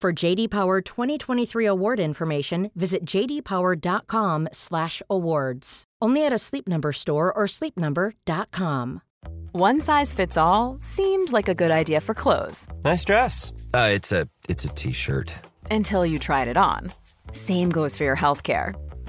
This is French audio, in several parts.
For JD Power 2023 award information, visit jdpower.com/awards. Only at a Sleep Number store or sleepnumber.com. One size fits all seemed like a good idea for clothes. Nice dress. Uh, it's a it's a t-shirt. Until you tried it on. Same goes for your healthcare.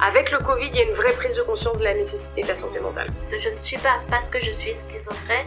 Avec le Covid, il y a une vraie prise de conscience de la nécessité de la santé mentale. Je ne suis pas, parce que je suis schizophrène,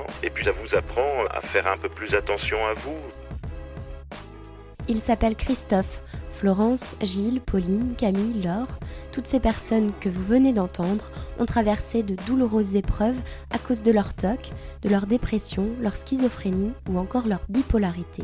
Et puis ça vous apprend à faire un peu plus attention à vous. Il s'appelle Christophe. Florence, Gilles, Pauline, Camille, Laure, toutes ces personnes que vous venez d'entendre ont traversé de douloureuses épreuves à cause de leur TOC, de leur dépression, leur schizophrénie ou encore leur bipolarité.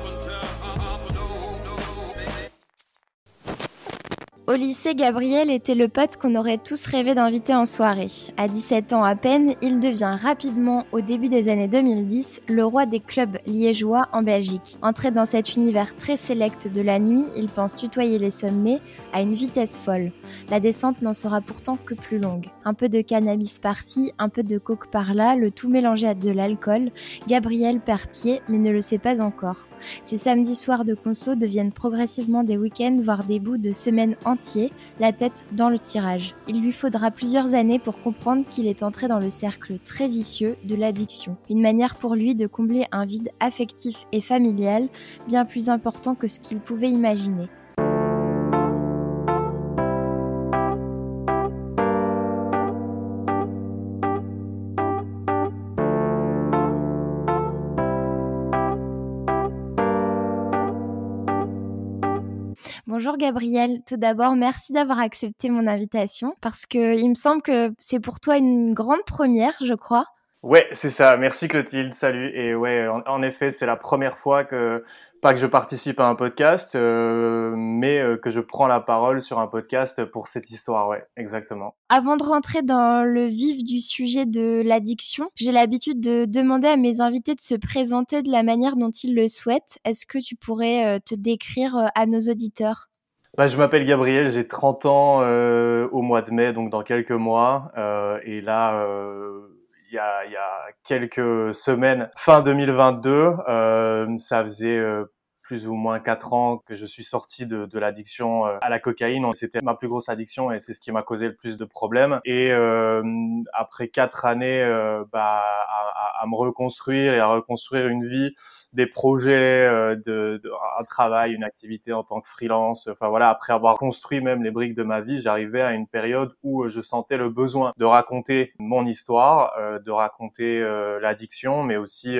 Au lycée, Gabriel était le pote qu'on aurait tous rêvé d'inviter en soirée. À 17 ans à peine, il devient rapidement, au début des années 2010, le roi des clubs liégeois en Belgique. Entré dans cet univers très sélect de la nuit, il pense tutoyer les sommets à une vitesse folle. La descente n'en sera pourtant que plus longue. Un peu de cannabis par-ci, un peu de coke par-là, le tout mélangé à de l'alcool, Gabriel perd pied mais ne le sait pas encore. Ces samedis soirs de conso deviennent progressivement des week-ends, voire des bouts de semaines entiers, la tête dans le cirage. Il lui faudra plusieurs années pour comprendre qu'il est entré dans le cercle très vicieux de l'addiction. Une manière pour lui de combler un vide affectif et familial bien plus important que ce qu'il pouvait imaginer. Bonjour Gabriel, tout d'abord merci d'avoir accepté mon invitation parce que il me semble que c'est pour toi une grande première, je crois. Ouais, c'est ça. Merci Clotilde. Salut. Et ouais, en, effet, c'est la première fois que pas que je participe à un podcast, euh, mais euh, que je prends la parole sur un podcast pour cette histoire. Ouais, exactement. Avant de rentrer dans le vif du sujet de l'addiction, j'ai l'habitude de demander à mes invités de se présenter de la manière dont ils le souhaitent. Est-ce que tu pourrais euh, te décrire à nos auditeurs? Bah, je m'appelle Gabriel, j'ai 30 ans au mois de mai, donc dans quelques mois. et là, il y, a, y a quelques semaines, fin 2022, euh, ça faisait euh, plus ou moins quatre ans que je suis sorti de, de l'addiction euh, à la cocaïne. C'était ma plus grosse addiction et c'est ce qui m'a causé le plus de problèmes. Et euh, après quatre années euh, bah, à, à, me reconstruire et à reconstruire une vie, des projets, de, de, un travail, une activité en tant que freelance. Enfin voilà, après avoir construit même les briques de ma vie, j'arrivais à une période où je sentais le besoin de raconter mon histoire, de raconter l'addiction, mais aussi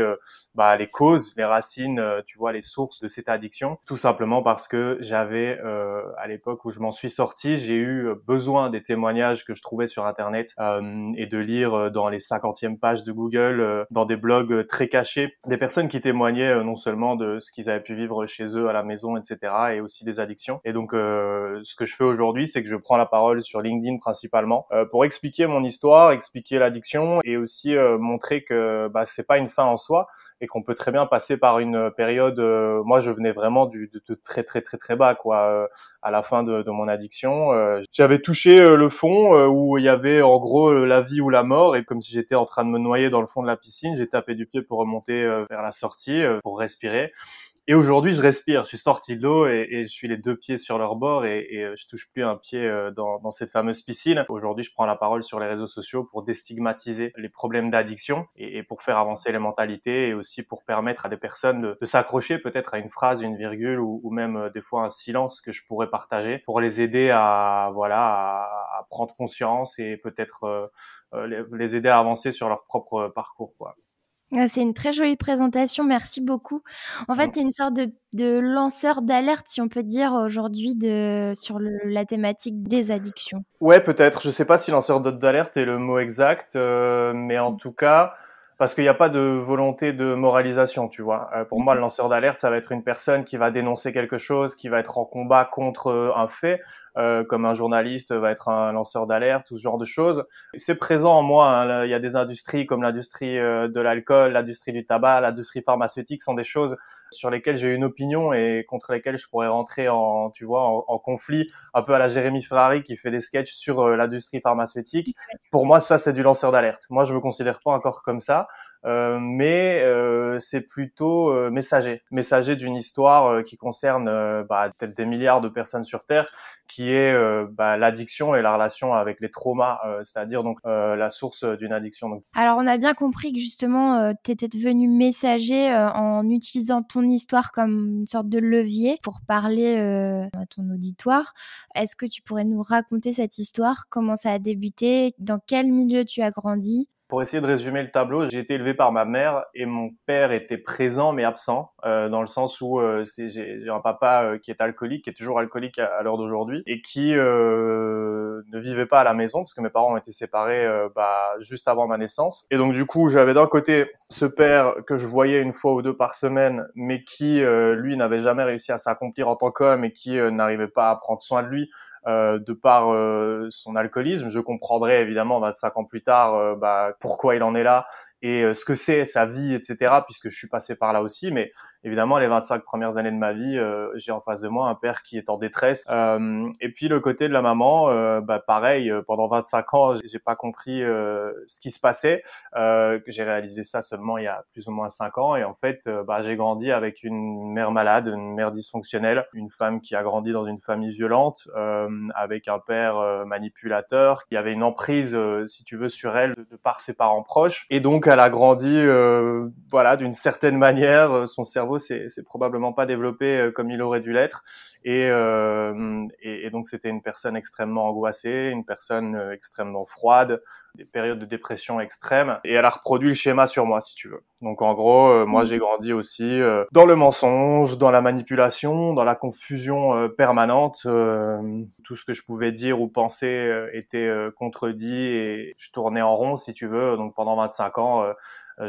bah, les causes, les racines, tu vois, les sources de ces addiction, tout simplement parce que j'avais, euh, à l'époque où je m'en suis sorti, j'ai eu besoin des témoignages que je trouvais sur Internet euh, et de lire euh, dans les 50e pages de Google, dans des blogs très cachés, des personnes qui témoignaient non seulement de ce qu'ils avaient pu vivre chez eux à la maison, etc., et aussi des addictions. Et donc, ce que je fais aujourd'hui, c'est que je prends la parole sur LinkedIn principalement pour expliquer mon histoire, expliquer l'addiction et aussi montrer que bah, c'est pas une fin en soi et qu'on peut très bien passer par une période. moi, je venais vraiment de, très très très très bas quoi. Euh, à la fin de, de mon addiction, euh, j'avais touché euh, le fond où il y avait en gros la vie ou la mort et comme si j'étais en train de me noyer dans le fond de la piscine, j'ai tapé du pied pour remonter vers la sortie pour respirer. Et aujourd'hui, je respire. Je suis sorti de l'eau et, je suis les deux pieds sur leur bord et, et euh, je touche plus un pied euh, dans, cette fameuse piscine. Aujourd'hui, je prends la parole sur les réseaux sociaux pour déstigmatiser les problèmes d'addiction et, pour faire avancer les mentalités et aussi pour permettre à des personnes de, s'accrocher peut-être à une phrase, une virgule ou, même euh, des fois un silence que je pourrais partager pour les aider à voilà à, prendre conscience et peut-être euh, les aider à avancer sur leur propre parcours. Quoi. Ah, c'est une très jolie présentation, merci beaucoup. En fait, y a une sorte de, de lanceur d'alerte, si on peut dire, aujourd'hui de, sur le, la thématique des addictions. Ouais, peut-être. Je sais pas si lanceur d'alerte est le mot exact, euh, mais en tout cas, parce qu'il n'y a pas de volonté de moralisation, tu vois. Euh, pour moi, le lanceur d'alerte, ça va être une personne qui va dénoncer quelque chose, qui va être en combat contre euh, un fait, euh, comme un journaliste va être un lanceur d'alerte, tout ce genre de choses. C'est présent en moi. Hein. Il y a des industries comme l'industrie euh, de l'alcool, l'industrie du tabac, l'industrie pharmaceutique sont des choses sur lesquelles j'ai une opinion et contre lesquelles je pourrais rentrer en, tu vois, en, en conflit, un peu à la Jérémy Ferrari qui fait des sketchs sur euh, l'industrie pharmaceutique. Pour moi, ça, c'est du lanceur d'alerte. Moi, je me considère pas encore comme ça. Euh, mais euh, c'est plutôt euh, messager, messager d'une histoire qui concerne bah, peut-être des milliards de personnes sur Terre, qui est bah, l'addiction et la relation avec les traumas, c'est-à-dire donc la source d'une addiction. Alors on a bien compris que justement tu étais devenu messager en utilisant ton histoire comme une sorte de levier pour parler à ton auditoire. Est-ce que tu pourrais nous raconter cette histoire? Comment ça a débuté? Dans quel milieu tu as grandi? Pour essayer de résumer le tableau, j'ai été élevé par ma mère et mon père était présent mais absent, euh, dans le sens où euh, j'ai un papa euh, qui est alcoolique, qui est toujours alcoolique à, l'heure d'aujourd'hui, et qui ne vivait pas à la maison parce que mes parents ont été séparés bah, juste avant ma naissance. Et donc du coup, j'avais d'un côté ce père que je voyais une fois ou deux par semaine, mais qui lui n'avait jamais réussi à s'accomplir en tant qu'homme et qui n'arrivait pas à prendre soin de lui euh, de par euh, son alcoolisme. Je comprendrai évidemment 25 ans plus tard euh, bah, pourquoi il en est là et ce que c'est sa vie, etc. Puisque je suis passé par là aussi, mais évidemment, les 25 premières années de ma vie, euh, j'ai en face de moi un père qui est en détresse. Euh, et puis le côté de la maman, euh, bah, pareil, euh, pendant 25 ans, j'ai pas compris euh, ce qui se passait. que j'ai réalisé ça seulement il y a plus ou moins 5 ans. Et en fait, bah, j'ai grandi avec une mère malade, une mère dysfonctionnelle, une femme qui a grandi dans une famille violente, avec un père manipulateur, qui avait une emprise, si tu veux, sur elle de, de par ses parents proches. Et donc, elle a grandi, voilà, d'une certaine manière, son cerveau cerveau c'est probablement pas développé comme il aurait dû l'être. Et, et, et, donc c'était une personne extrêmement angoissée, une personne extrêmement froide, des périodes de dépression extrêmes. Et elle a reproduit le schéma sur moi, si tu veux. Donc en gros, moi mmh. j'ai grandi aussi dans le mensonge, dans la manipulation, dans la confusion permanente. tout ce que je pouvais dire ou penser était contredit et je tournais en rond, si tu veux. Donc pendant 25 ans, euh,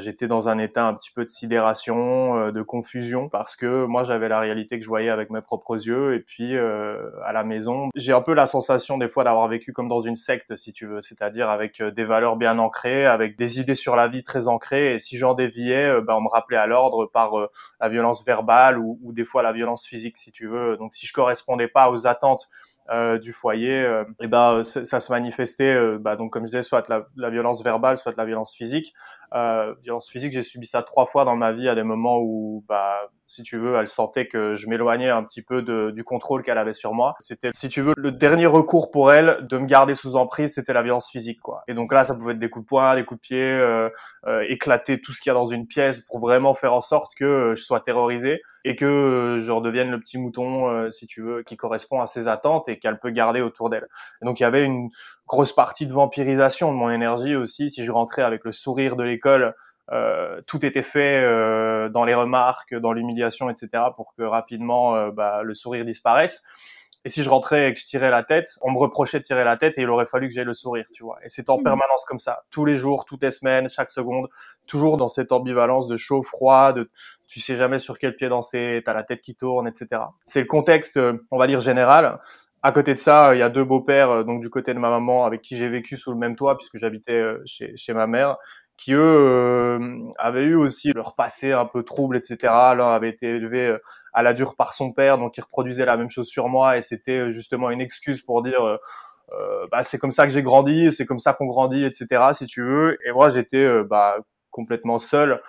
j'étais dans un état un petit peu de sidération, euh, de confusion, parce que moi j'avais la réalité que je voyais avec mes propres yeux, et puis euh, à la maison, j'ai un peu la sensation des fois d'avoir vécu comme dans une secte, si tu veux, c'est-à-dire avec des valeurs bien ancrées, avec des idées sur la vie très ancrées, et si j'en déviais, ben, on me rappelait à l'ordre par la violence verbale ou, ou, des fois la violence physique, si tu veux. Donc si je correspondais pas aux attentes euh, du foyer, euh, et ben ça se manifestait, euh, bah, donc comme je disais, soit la, la, violence verbale, soit la violence physique. Euh, violence physique, j'ai subi ça trois fois dans ma vie à des moments où, bah, si tu veux, elle sentait que je m'éloignais un petit peu de, du contrôle qu'elle avait sur moi. C'était, si tu veux, le dernier recours pour elle de me garder sous emprise, c'était la violence physique, quoi. Et donc là, ça pouvait être des coups de poing, des coups de pied, euh, euh, éclater tout ce qu'il y a dans une pièce pour vraiment faire en sorte que euh, je sois terrorisé et que euh, je redevienne le petit mouton, si tu veux, qui correspond à ses attentes et qu'elle peut garder autour d'elle. donc il y avait une grosse partie de vampirisation de mon énergie aussi. Si je rentrais avec le sourire de l'école, euh, tout était fait euh, dans les remarques, dans l'humiliation, etc., pour que rapidement euh, bah, le sourire disparaisse. Et si je rentrais et que je tirais la tête, on me reprochait de tirer la tête et il aurait fallu que j'aie le sourire, tu vois. Et c'est en mmh. permanence comme ça, tous les jours, toutes les semaines, chaque seconde, toujours dans cette ambivalence de chaud, froid, de tu sais jamais sur quel pied danser, t'as la tête qui tourne, etc. C'est le contexte, on va dire général. À côté de ça, il y a deux beaux-pères, donc du côté de ma maman, avec qui j'ai vécu sous le même toit, puisque j'habitais chez, chez ma mère, qui eux euh, avaient eu aussi leur passé un peu trouble, etc. L'un avait été élevé euh, à la dure par son père, donc il reproduisait la même chose sur moi, et c'était euh, justement une excuse pour dire bah, c'est comme ça que j'ai grandi, c'est comme ça qu'on grandit, etc. Si tu veux. Et moi j'étais bah, complètement seul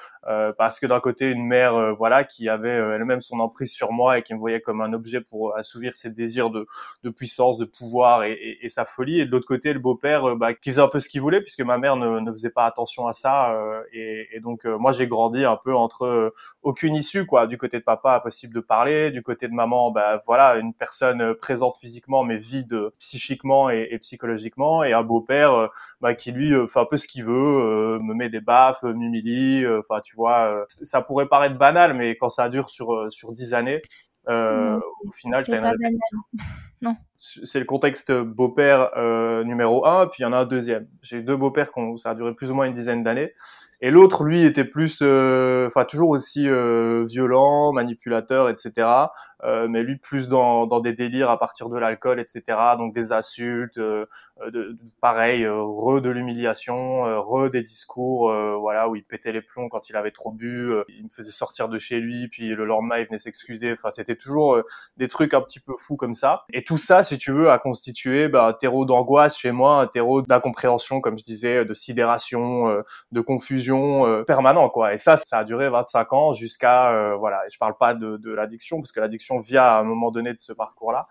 parce que d'un côté une mère euh, voilà qui avait euh, elle-même son emprise sur moi et qui me voyait comme un objet pour assouvir ses désirs de, de puissance, de pouvoir et, et, sa folie, et de l'autre côté le beau-père bah, qui faisait un peu ce qu'il voulait puisque ma mère ne, ne faisait pas attention à ça et, et, donc moi j'ai grandi un peu entre aucune issue quoi, du côté de papa impossible de parler, du côté de maman bah voilà une personne présente physiquement mais vide psychiquement et, et psychologiquement. Et un beau-père bah, qui lui fait un peu ce qu'il veut, me met des baffes, m'humilie, enfin tu vois. Euh, ça pourrait paraître banal, mais quand ça dure sur euh, sur dix années, euh, au final, c'est pas banal. non. C'est le contexte beau-père numéro un, puis il y en a un deuxième. J'ai deux beaux-pères qui ça a duré plus ou moins une dizaine d'années. Et l'autre, lui, était plus, enfin toujours aussi violent, manipulateur, etc. Euh, mais lui plus dans, dans des délires à partir de l'alcool, etc. Donc des insultes, euh, de, pareil, euh, re de l'humiliation, re des discours, voilà, où il pétait les plombs quand il avait trop bu, il me faisait sortir de chez lui, puis le lendemain il venait s'excuser. Enfin, c'était toujours des trucs un petit peu fous comme ça. Et tout ça, si tu veux, a constitué bah, un terreau d'angoisse chez moi, un terreau d'incompréhension, comme je disais, de sidération, de confusion permanent, quoi. Et ça, ça a duré 25 ans jusqu'à, voilà. Et je parle pas de, de l'addiction parce que l'addiction via à un moment donné de ce parcours-là.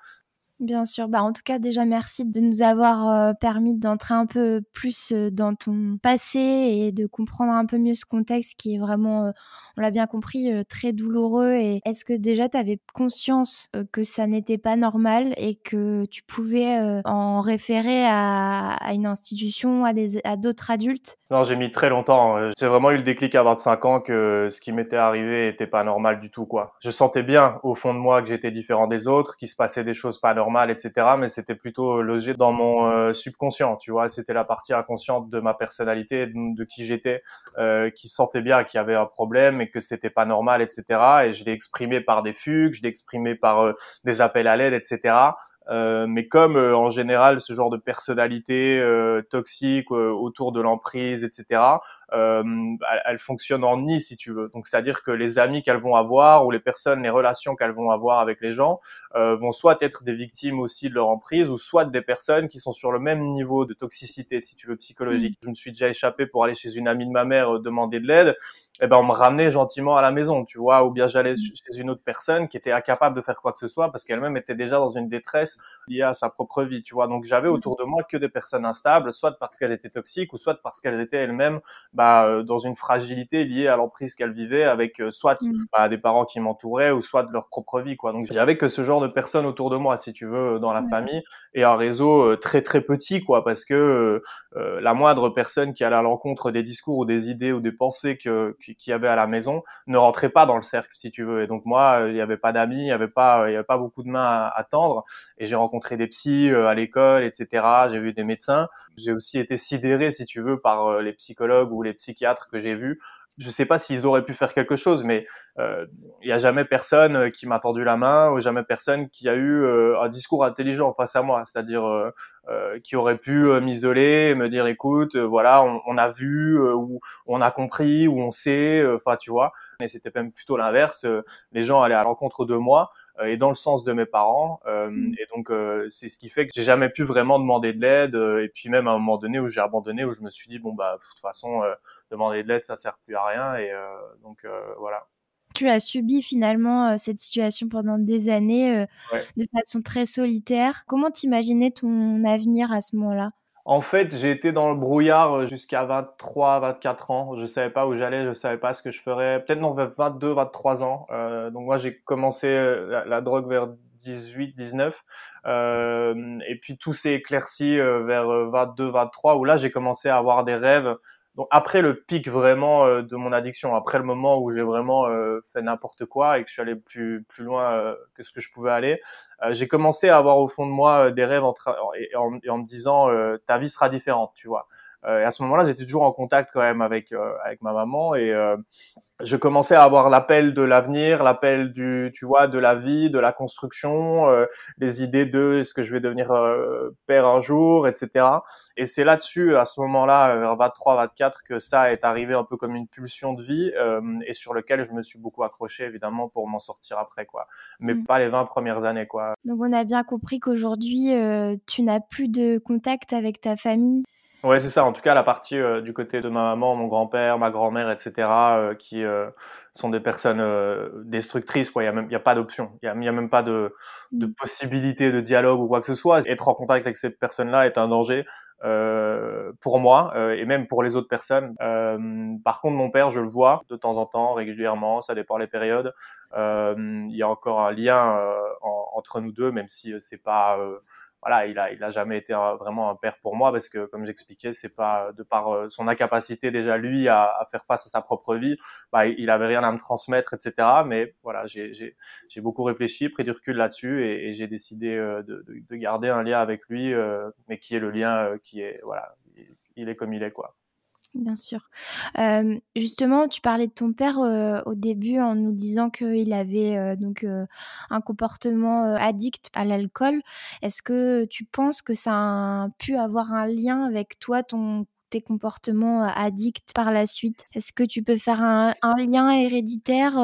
Bien sûr. Bah, en tout cas, déjà, merci de nous avoir euh, permis d'entrer un peu plus euh, dans ton passé et de comprendre un peu mieux ce contexte qui est vraiment, euh, on l'a bien compris, très douloureux. Et est-ce que déjà, tu avais conscience que ça n'était pas normal et que tu pouvais en référer à, une institution, à, à d'autres adultes? Non, j'ai mis très longtemps. Hein. J'ai vraiment eu le déclic à 25 ans que ce qui m'était arrivé n'était pas normal du tout. quoi. Je sentais bien au fond de moi que j'étais différent des autres, qu'il se passait des choses pas normales etc. Mais c'était plutôt logé dans mon euh, subconscient, tu vois. C'était la partie inconsciente de ma personnalité, de, qui j'étais, euh, qui sentait bien qu'il y avait un problème et que c'était pas normal, etc. Et je l'ai exprimé par des fugues, je l'ai exprimé par euh, des appels à l'aide, etc. Euh, mais comme euh, en général ce genre de personnalité euh, toxique autour de l'emprise, etc., elle, elle, fonctionne en nid si tu veux. Donc c'est-à-dire que les amis qu'elles vont avoir ou les personnes, les relations qu'elles vont avoir avec les gens vont soit être des victimes aussi de leur emprise ou soit des personnes qui sont sur le même niveau de toxicité si tu veux psychologique. Mmh. Je me suis déjà échappé pour aller chez une amie de ma mère demander de l'aide eh ben on me ramenait gentiment à la maison, tu vois, ou bien j'allais mmh. chez une autre personne qui était incapable de faire quoi que ce soit parce qu'elle-même était déjà dans une détresse liée à sa propre vie, tu vois. Donc j'avais mmh. autour de moi que des personnes instables, soit parce qu'elles étaient toxiques ou soit parce qu'elles étaient elles-mêmes bah, bah, dans une fragilité liée à l'emprise qu'elle vivait avec soit mmh. bah, des parents qui m'entouraient ou soit de leur propre vie quoi. Donc j'avais que ce genre de personnes autour de moi si tu veux dans la famille et un réseau très très petit quoi parce que la moindre personne qui allait à l'encontre des discours ou des idées ou des pensées que qu'il y avait à la maison ne rentrait pas dans le cercle si tu veux. Et donc moi il n'y avait pas d'amis il y avait pas il y avait pas beaucoup de mains à, à tendre. Et j'ai rencontré des psys à l'école etc j'ai vu des médecins. J'ai aussi été sidéré si tu veux par les psychologues ou les psychiatres que j'ai vus je sais pas s'ils auraient pu faire quelque chose, mais euh, il n'y a jamais personne euh, qui m'a tendu la main ou jamais personne qui a eu euh, un discours intelligent face à moi, c'est-à-dire euh, qui aurait pu m'isoler, me dire écoute, voilà, on, on, a vu ou on a compris ou on sait, enfin tu vois. Mais c'était même plutôt l'inverse. les gens allaient à l'encontre de moi et dans le sens de mes parents. Mmh. Et donc c'est ce qui fait que j'ai jamais pu vraiment demander de l'aide. et puis même à un moment donné où j'ai abandonné, où je me suis dit bon bah de toute façon demander de l'aide ça sert plus à rien. Et donc voilà tu as subi finalement euh, cette situation pendant des années euh, de façon très solitaire. Comment t'imaginais ton avenir à ce moment-là? En fait, j'ai été dans le brouillard euh, jusqu'à 23, 24 ans. Je savais pas où j'allais, je savais pas ce que je ferais. Peut-être non, 22, 23 ans. donc moi, j'ai commencé la, drogue vers 18, 19. et puis tout s'est éclairci vers 22, 23, où là, j'ai commencé à avoir des rêves donc après le pic vraiment euh, de mon addiction, après le moment où j'ai vraiment euh, fait n'importe quoi et que je suis allé plus plus loin euh, que ce que je pouvais aller, j'ai commencé à avoir au fond de moi des rêves en, en, en, me disant ta vie sera différente, tu vois. Euh, et à ce moment-là, j'étais toujours en contact quand même avec euh, avec ma maman et euh, je commençais à avoir l'appel de l'avenir, l'appel du tu vois de la vie, de la construction, les idées de est-ce que je vais devenir père un jour, etc. Et c'est là-dessus, à ce moment-là, vers 23, 24, que ça est arrivé un peu comme une pulsion de vie et sur lequel je me suis beaucoup accroché évidemment pour m'en sortir après quoi. Mais mmh. pas les 20 premières années quoi. Donc on a bien compris qu'aujourd'hui tu n'as plus de contact avec ta famille. Ouais, c'est ça. En tout cas, la partie euh, du côté de ma maman, mon grand-père, ma grand-mère, etc., euh, qui euh, sont des personnes destructrices. Quoi. Il n'y a, a pas d'option. Il n'y a, a, même pas de, de, mmh. possibilité de dialogue ou quoi que ce soit. Être en contact avec ces personnes-là est un danger pour moi et même pour les autres personnes. par contre, mon père, je le vois de temps en temps, régulièrement. Ça dépend les périodes. Il y a encore un lien entre nous deux, même si c'est pas voilà, il a, il a jamais été vraiment un père pour moi parce que, comme j'expliquais, c'est pas de par euh, son incapacité déjà lui à, à, faire face à sa propre vie, bah, il avait rien à me transmettre, etc. Mais voilà, j'ai beaucoup réfléchi, pris du recul là-dessus et, et j'ai décidé euh, de, de, de, garder un lien avec lui, euh, mais qui est le lien qui est, voilà, il est comme il est, quoi. Bien sûr. Euh, justement, tu parlais de ton père euh, au début en nous disant qu'il avait euh, donc un comportement addict à l'alcool. Est-ce que tu penses que ça a pu avoir un lien avec toi, ton tes comportements addicts par la suite? Est-ce que tu peux faire un lien héréditaire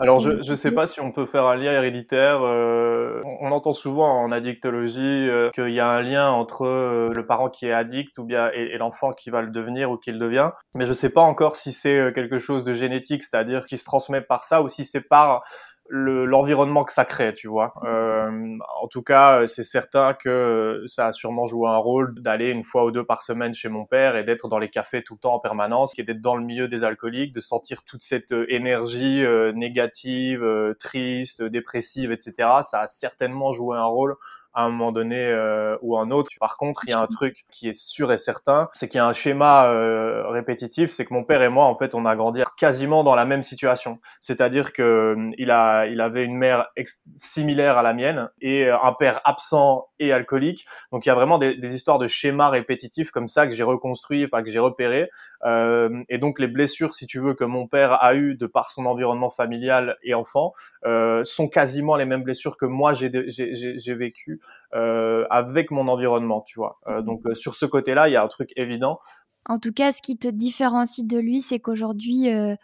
alors, je ne sais pas si on peut faire un lien héréditaire. Euh, on, entend souvent en addictologie euh, qu'il y a un lien entre euh, le parent qui est addict ou bien et, l'enfant qui va le devenir ou qui le devient. Mais je ne sais pas encore si c'est quelque chose de génétique, c'est-à-dire qui se transmet par ça, ou si c'est par l'environnement que ça crée, tu vois. Euh, en tout cas, c'est certain que ça a sûrement joué un rôle d'aller une fois ou deux par semaine chez mon père et d'être dans les cafés tout le temps en permanence, et d'être dans le milieu des alcooliques, de sentir toute cette euh, énergie euh, négative, euh, triste, dépressive, etc. Ça a certainement joué un rôle à un moment donné euh, ou un autre. Par contre, il y a un truc qui est sûr et certain, c'est qu'il y a un schéma euh, répétitif, c'est que mon père et moi, en fait, on a grandi quasiment dans la même situation. C'est-à-dire que euh, il a, il avait une mère similaire à la mienne et un père absent et alcoolique. Donc, il y a vraiment des, des histoires de schémas répétitifs comme ça que j'ai reconstruit, enfin que j'ai repéré. Euh, et donc, les blessures, si tu veux, que mon père a eu de par son environnement familial et enfant, euh, sont quasiment les mêmes blessures que moi j'ai j'ai vécu euh, avec mon environnement, tu vois. Euh, donc euh, sur ce côté-là, il y a un truc évident. En tout cas, ce qui te différencie de lui, c'est qu'aujourd'hui, euh,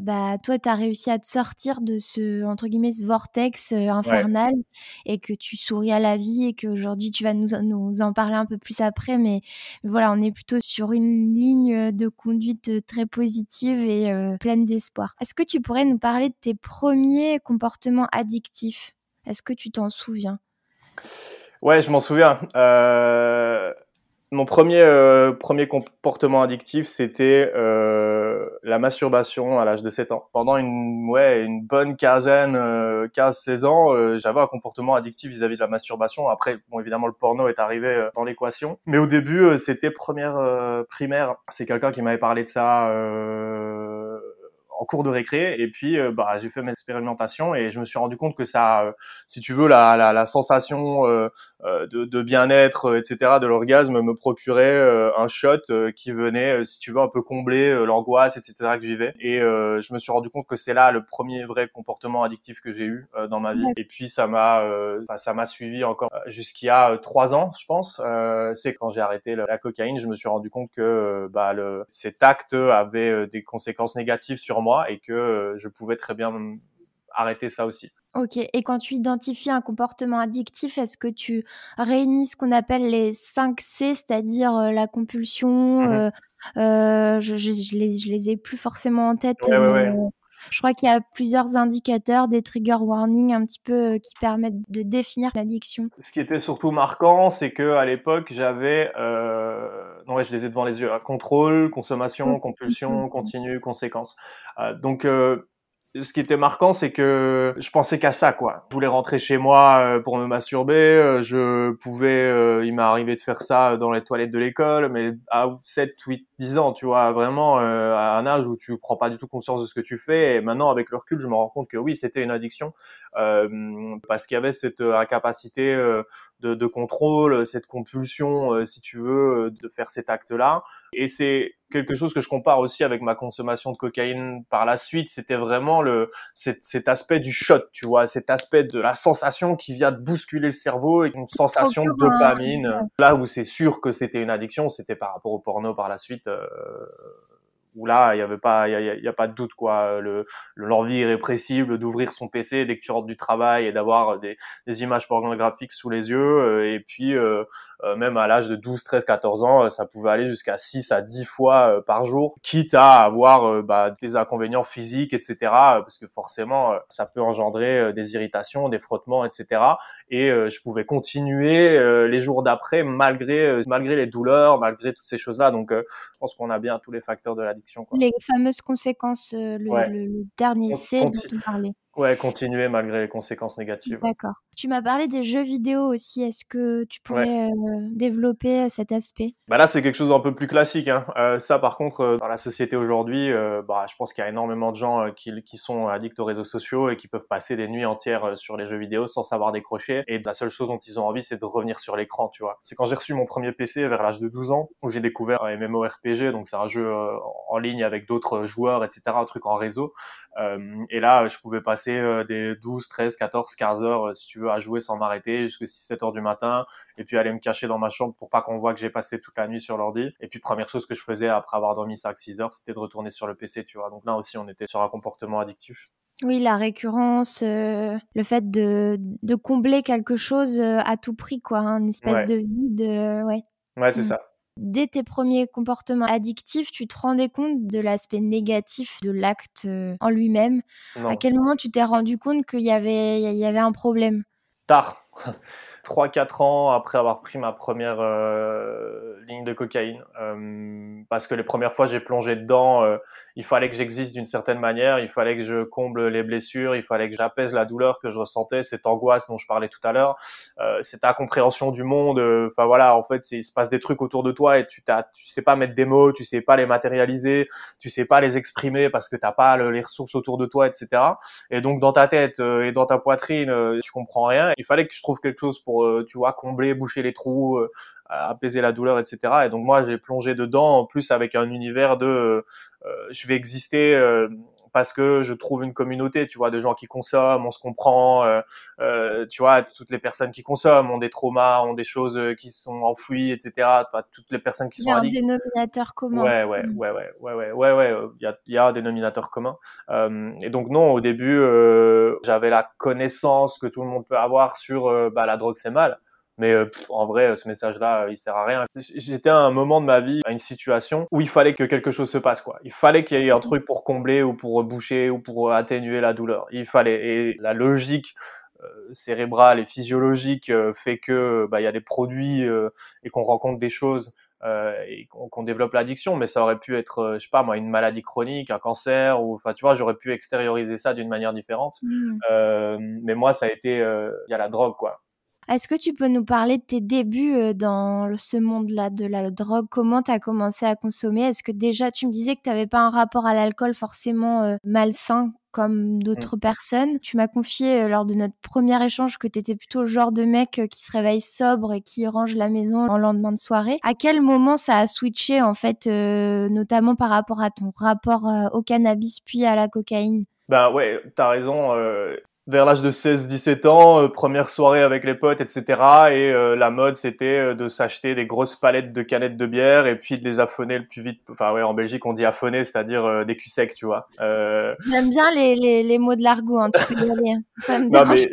bah, toi, tu as réussi à te sortir de ce, entre guillemets, ce vortex infernal et que tu souris à la vie et qu'aujourd'hui, tu vas nous, nous en parler un peu plus après. Mais, voilà, on est plutôt sur une ligne de conduite très positive et pleine d'espoir. Est-ce que tu pourrais nous parler de tes premiers comportements addictifs? Est-ce que tu t'en souviens? Ouais, je m'en souviens. Euh, Mon premier euh, premier comportement addictif, c'était euh, la masturbation à l'âge de 7 ans. Pendant une ouais une bonne quinzaine, euh, 15-16 ans, euh, j'avais un comportement addictif vis-à-vis de la masturbation. Après, bon évidemment le porno est arrivé euh, dans l'équation, mais au début c'était première primaire. C'est quelqu'un qui m'avait parlé de ça en cours de récré et puis euh, bah j'ai fait mes expérimentations et je me suis rendu compte que ça euh, si tu veux la, la, la sensation euh, de, de bien-être etc de l'orgasme me procurait un shot qui venait si tu veux un peu combler l'angoisse etc que je vivais. Et je me suis rendu compte que c'est là le premier vrai comportement addictif que j'ai eu dans ma vie. Et puis ça m'a bah, ça m'a suivi encore jusqu'il y a trois ans je pense. C'est quand j'ai arrêté la cocaïne je me suis rendu compte que bah le cet acte avait des conséquences négatives sur moi et que euh, je pouvais très bien arrêter ça aussi. Ok, et quand tu identifies un comportement addictif, est-ce que tu réunis ce qu'on appelle les 5 C, c'est-à-dire euh, la compulsion mmh euh, je, je, les, je les ai plus forcément en tête. Je crois qu'il y a plusieurs indicateurs, des trigger warnings un petit peu qui permettent de définir l'addiction. Ce qui était surtout marquant, c'est que à l'époque, j'avais, euh... non ouais, je les ai devant les yeux, hein. contrôle, consommation, compulsion, continue, conséquence. Euh, donc euh, ce qui était marquant, c'est que je pensais qu'à ça, quoi. Je voulais rentrer chez moi euh, pour me masturber. Euh, je pouvais, euh, il m'est arrivé de faire ça dans les toilettes de l'école, mais à 7, 8, 10 ans, tu vois, vraiment à un âge où tu prends pas du tout conscience de ce que tu fais. Et maintenant, avec le recul, je me rends compte que oui, c'était une addiction parce qu'il y avait cette incapacité de, de, contrôle, cette compulsion, si tu veux, de faire cet acte-là. Et c'est quelque chose que je compare aussi avec ma consommation de cocaïne par la suite. C'était vraiment le cet, cet, aspect du shot, tu vois, cet aspect de la sensation qui vient de bousculer le cerveau et une sensation de dopamine. Là où c'est sûr que c'était une addiction, c'était par rapport au porno par la suite. Euh, où là, il y avait pas, il y, a, pas de doute quoi. Le l'envie irrépressible d'ouvrir son PC dès que tu rentres du travail et d'avoir des, des, images pornographiques sous les yeux. Euh, et puis euh, euh, même à l'âge de 12, 13, 14 ans, ça pouvait aller jusqu'à 6 à 10 fois par jour, quitte à avoir bah, des inconvénients physiques, etc. Parce que forcément, ça peut engendrer des irritations, des frottements, etc. Et je pouvais continuer les jours d'après malgré malgré les douleurs, malgré toutes ces choses-là. Donc, je pense qu'on a bien tous les facteurs de la les fameuses conséquences, euh, le, dernier C dont on parlait. Ouais, continuer malgré les conséquences négatives. D'accord. Tu m'as parlé des jeux vidéo aussi. Est-ce que tu pourrais euh, développer euh, cet aspect? Bah là, c'est quelque chose d'un peu plus classique. Hein. Euh, ça, par contre, euh, dans la société aujourd'hui, bah, je pense qu'il y a énormément de gens qui, qui, sont addicts aux réseaux sociaux et qui peuvent passer des nuits entières sur les jeux vidéo sans savoir décrocher. Et la seule chose dont ils ont envie, c'est de revenir sur l'écran, tu vois. C'est quand j'ai reçu mon premier PC vers l'âge de 12 ans où j'ai découvert un MMORPG, donc c'est un jeu en ligne avec d'autres joueurs, etc., un truc en réseau. Et là, je pouvais passer euh, des 12, 13, 14, 15 heures, euh, si tu veux, à jouer sans m'arrêter jusqu'à 6, 7 heures du matin. Et puis aller me cacher dans ma chambre pour pas qu'on voit que j'ai passé toute la nuit sur l'ordi. Et puis première chose que je faisais après avoir dormi 5, 6 heures, c'était de retourner sur le PC, tu vois. Donc là aussi, on était sur un comportement addictif. Oui, la récurrence, euh, le fait de, de, combler quelque chose à tout prix, quoi, hein, une espèce de vide, ouais. Ouais, c'est mmh. ça dès tes premiers comportements addictifs, tu te rendais compte de l'aspect négatif de l'acte euh, en lui-même? À quel moment tu t'es rendu compte qu'il y avait, il y avait un problème? Tard. 3-4 ans après avoir pris ma première euh, ligne de cocaïne. Euh, parce que les premières fois j'ai plongé dedans, euh, il fallait que j'existe d'une certaine manière, il fallait que je comble les blessures, il fallait que j'apaise la douleur que je ressentais, cette angoisse dont je parlais tout à l'heure, euh, cette incompréhension du monde. Euh, enfin voilà, en fait, il se passe des trucs autour de toi et tu t'as, tu sais pas mettre des mots, tu sais pas les matérialiser, tu sais pas les exprimer parce que t'as pas les ressources autour de toi, etc. Et donc dans ta tête euh, et dans ta poitrine, euh, tu comprends rien. Il fallait que je trouve quelque chose pour, tu vois, combler, boucher les trous apaiser la douleur, etc. Et donc moi, j'ai plongé dedans, en plus avec un univers de, euh, je vais exister euh, parce que je trouve une communauté, tu vois, de gens qui consomment, on se comprend, euh, euh, tu vois, toutes les personnes qui consomment ont des traumas, ont des choses qui sont enfouies, etc. Enfin, toutes les personnes qui sont addictes. Il y a un dénominateur commun. Ouais, ouais, ouais, ouais, ouais, ouais, ouais, ouais, il y a, il y a un dénominateur commun. Euh, et donc non, au début, j'avais la connaissance que tout le monde peut avoir sur bah, la drogue c'est mal. Mais euh, en vrai, ce message-là, il sert à rien. J'étais à un moment de ma vie, à une situation où il fallait que quelque chose se passe, quoi. Il fallait qu'il y ait un truc pour combler ou pour boucher ou pour atténuer la douleur. Il fallait. Et la logique cérébrale et physiologique fait que bah il y a des produits et qu'on rencontre des choses et qu'on développe l'addiction, mais ça aurait pu être, je sais pas moi, une maladie chronique, un cancer, ou enfin tu vois, j'aurais pu extérioriser ça d'une manière différente. Mmh. mais moi, ça a été, il y a la drogue quoi. Est-ce que tu peux nous parler de tes débuts dans ce monde-là de la drogue? Comment tu as commencé à consommer? Est-ce que déjà tu me disais que tu n'avais pas un rapport à l'alcool forcément malsain comme mmh. d'autres personnes? Tu m'as confié lors de notre premier échange que tu étais plutôt le genre de mec qui se réveille sobre et qui range la maison en lendemain de soirée. À quel moment ça a switché en fait, notamment par rapport à ton rapport au cannabis puis à la cocaïne? Bah ouais, t'as raison vers l'âge de 16-17 ans, euh, première soirée avec les potes, etc. Et euh, la mode, c'était euh, de s'acheter des grosses palettes de canettes de bière et puis de les affonner le plus vite. Enfin ouais, en Belgique, on dit affonner, c'est-à-dire des culs secs, tu vois. J'aime bien les, les, les, mots de l'argot, hein, tu peux y aller. Hein. Ça me non, mais,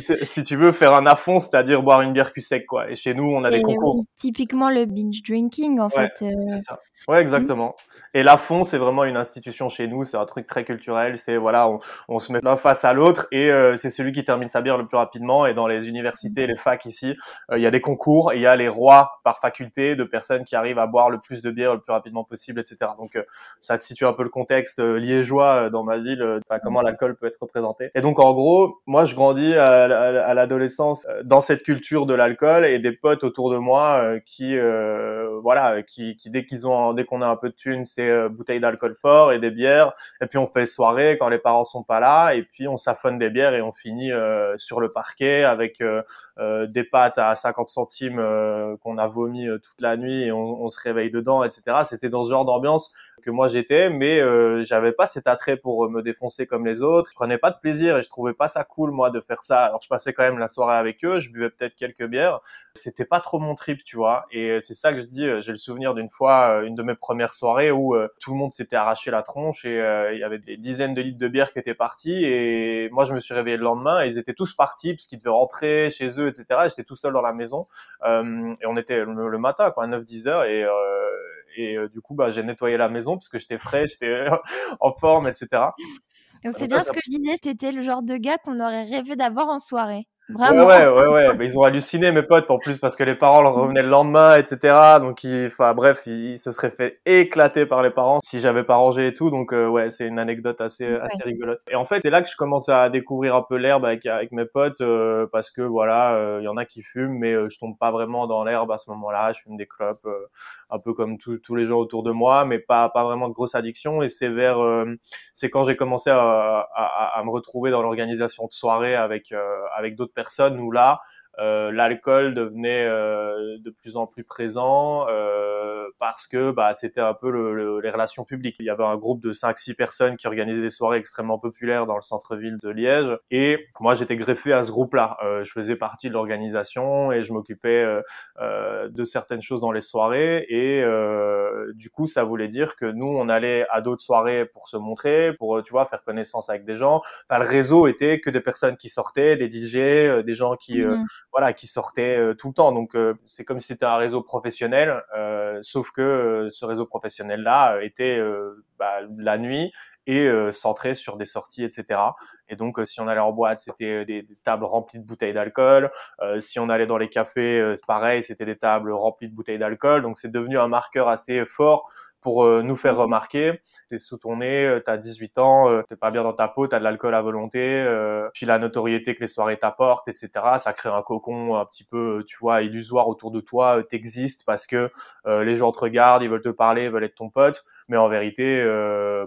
si tu veux faire un affond, c'est-à-dire boire une bière cul sec, quoi. Et chez nous, on a des concours. typiquement le binge drinking, en fait. C'est ça. Ouais, exactement. Et la fond, c'est vraiment une institution chez nous, c'est un truc très culturel, c'est voilà, on, on, se met l'un face à l'autre et euh, c'est celui qui termine sa bière le plus rapidement. Et dans les universités, les facs ici, euh, il y a des concours et il y a les rois par faculté de personnes qui arrivent à boire le plus de bière le plus rapidement possible, etc. Donc euh, ça te situe un peu le contexte liégeois dans ma ville, comment l'alcool peut être représenté. Et donc en gros, moi je grandis à, à l'adolescence dans cette culture de l'alcool et des potes autour de moi qui voilà, qui, qui dès qu'ils ont dès qu'on a un peu de thunes, c'est euh, bouteilles d'alcool fort et des bières. Et puis on fait soirée quand les parents sont pas là. Et puis on s'affonne des bières et on finit euh, sur le parquet avec euh, des pâtes à 50 centimes qu'on a vomi toute la nuit et on, on se réveille dedans, etc. C'était dans ce genre d'ambiance que moi j'étais, mais euh, j'avais pas cet attrait pour me défoncer comme les autres. Je prenais pas de plaisir et je trouvais pas ça cool moi de faire ça. Alors je passais quand même la soirée avec eux, je buvais peut-être quelques bières. C'était pas trop mon trip, tu vois. Et c'est ça que je dis. J'ai le souvenir d'une fois, euh, une de mes premières soirées où euh, tout le monde s'était arraché la tronche et euh, il y avait des dizaines de litres de bière qui étaient partis. Et moi je me suis réveillé le lendemain et ils étaient tous partis parce qu'ils devaient rentrer chez eux, etc. J'étais tout seul dans la maison et on était le, matin, quoi, 9-10 heures et et euh, du coup bah j'ai nettoyé la maison parce que j'étais frais, j'étais en forme, etc. C'est bien ce que je disais, tu étais le genre de gars qu'on aurait rêvé d'avoir en soirée. Vraiment. Ouais, ouais, ouais, Mais ils ont halluciné, mes potes, en plus, parce que les parents leur revenaient le lendemain, etc. Donc, enfin, bref, ils, se seraient fait éclater par les parents si j'avais pas rangé et tout. Donc, euh, ouais, c'est une anecdote assez, assez rigolote. Et en fait, c'est là que je commence à découvrir un peu l'herbe avec, avec mes potes, euh, parce que voilà, euh, il y en a qui fument, mais je tombe pas vraiment dans l'herbe à ce moment-là. Je fume des clopes, un peu comme tous les gens autour de moi, mais pas, pas vraiment de grosse addiction. Et c'est vers, c'est quand j'ai commencé à, à, à, me retrouver dans l'organisation de soirées avec, avec d'autres personnes où là, l'alcool devenait euh, de plus en plus présent euh, parce que bah, c'était un peu le, les relations publiques. Il y avait un groupe de 5-6 personnes qui organisaient des soirées extrêmement populaires dans le centre-ville de Liège et moi j'étais greffé à ce groupe-là. je faisais partie de l'organisation et je m'occupais de certaines choses dans les soirées et du coup ça voulait dire que nous on allait à d'autres soirées pour se montrer, pour tu vois faire connaissance avec des gens. Enfin, le réseau était que des personnes qui sortaient, des DJ, des gens qui mmh voilà, qui sortait euh, tout le temps. Donc euh, c'est comme si c'était un réseau professionnel, euh, sauf que ce réseau professionnel-là était bah, la nuit et centré sur des sorties, etc. Et donc, si on allait en boîte, c'était des, tables remplies de bouteilles d'alcool. si on allait dans les cafés, pareil, c'était des tables remplies de bouteilles d'alcool. Donc, c'est devenu un marqueur assez fort pour euh, nous faire remarquer. C'est sous ton nez, euh, t'as 18 ans, euh, t'es pas bien dans ta peau, t'as de l'alcool à volonté, puis la notoriété que les soirées t'apportent, etc. Ça crée un cocon un petit peu, tu vois, illusoire autour de toi. T'existes parce que les gens te regardent, ils veulent te parler, ils veulent être ton pote, mais en vérité,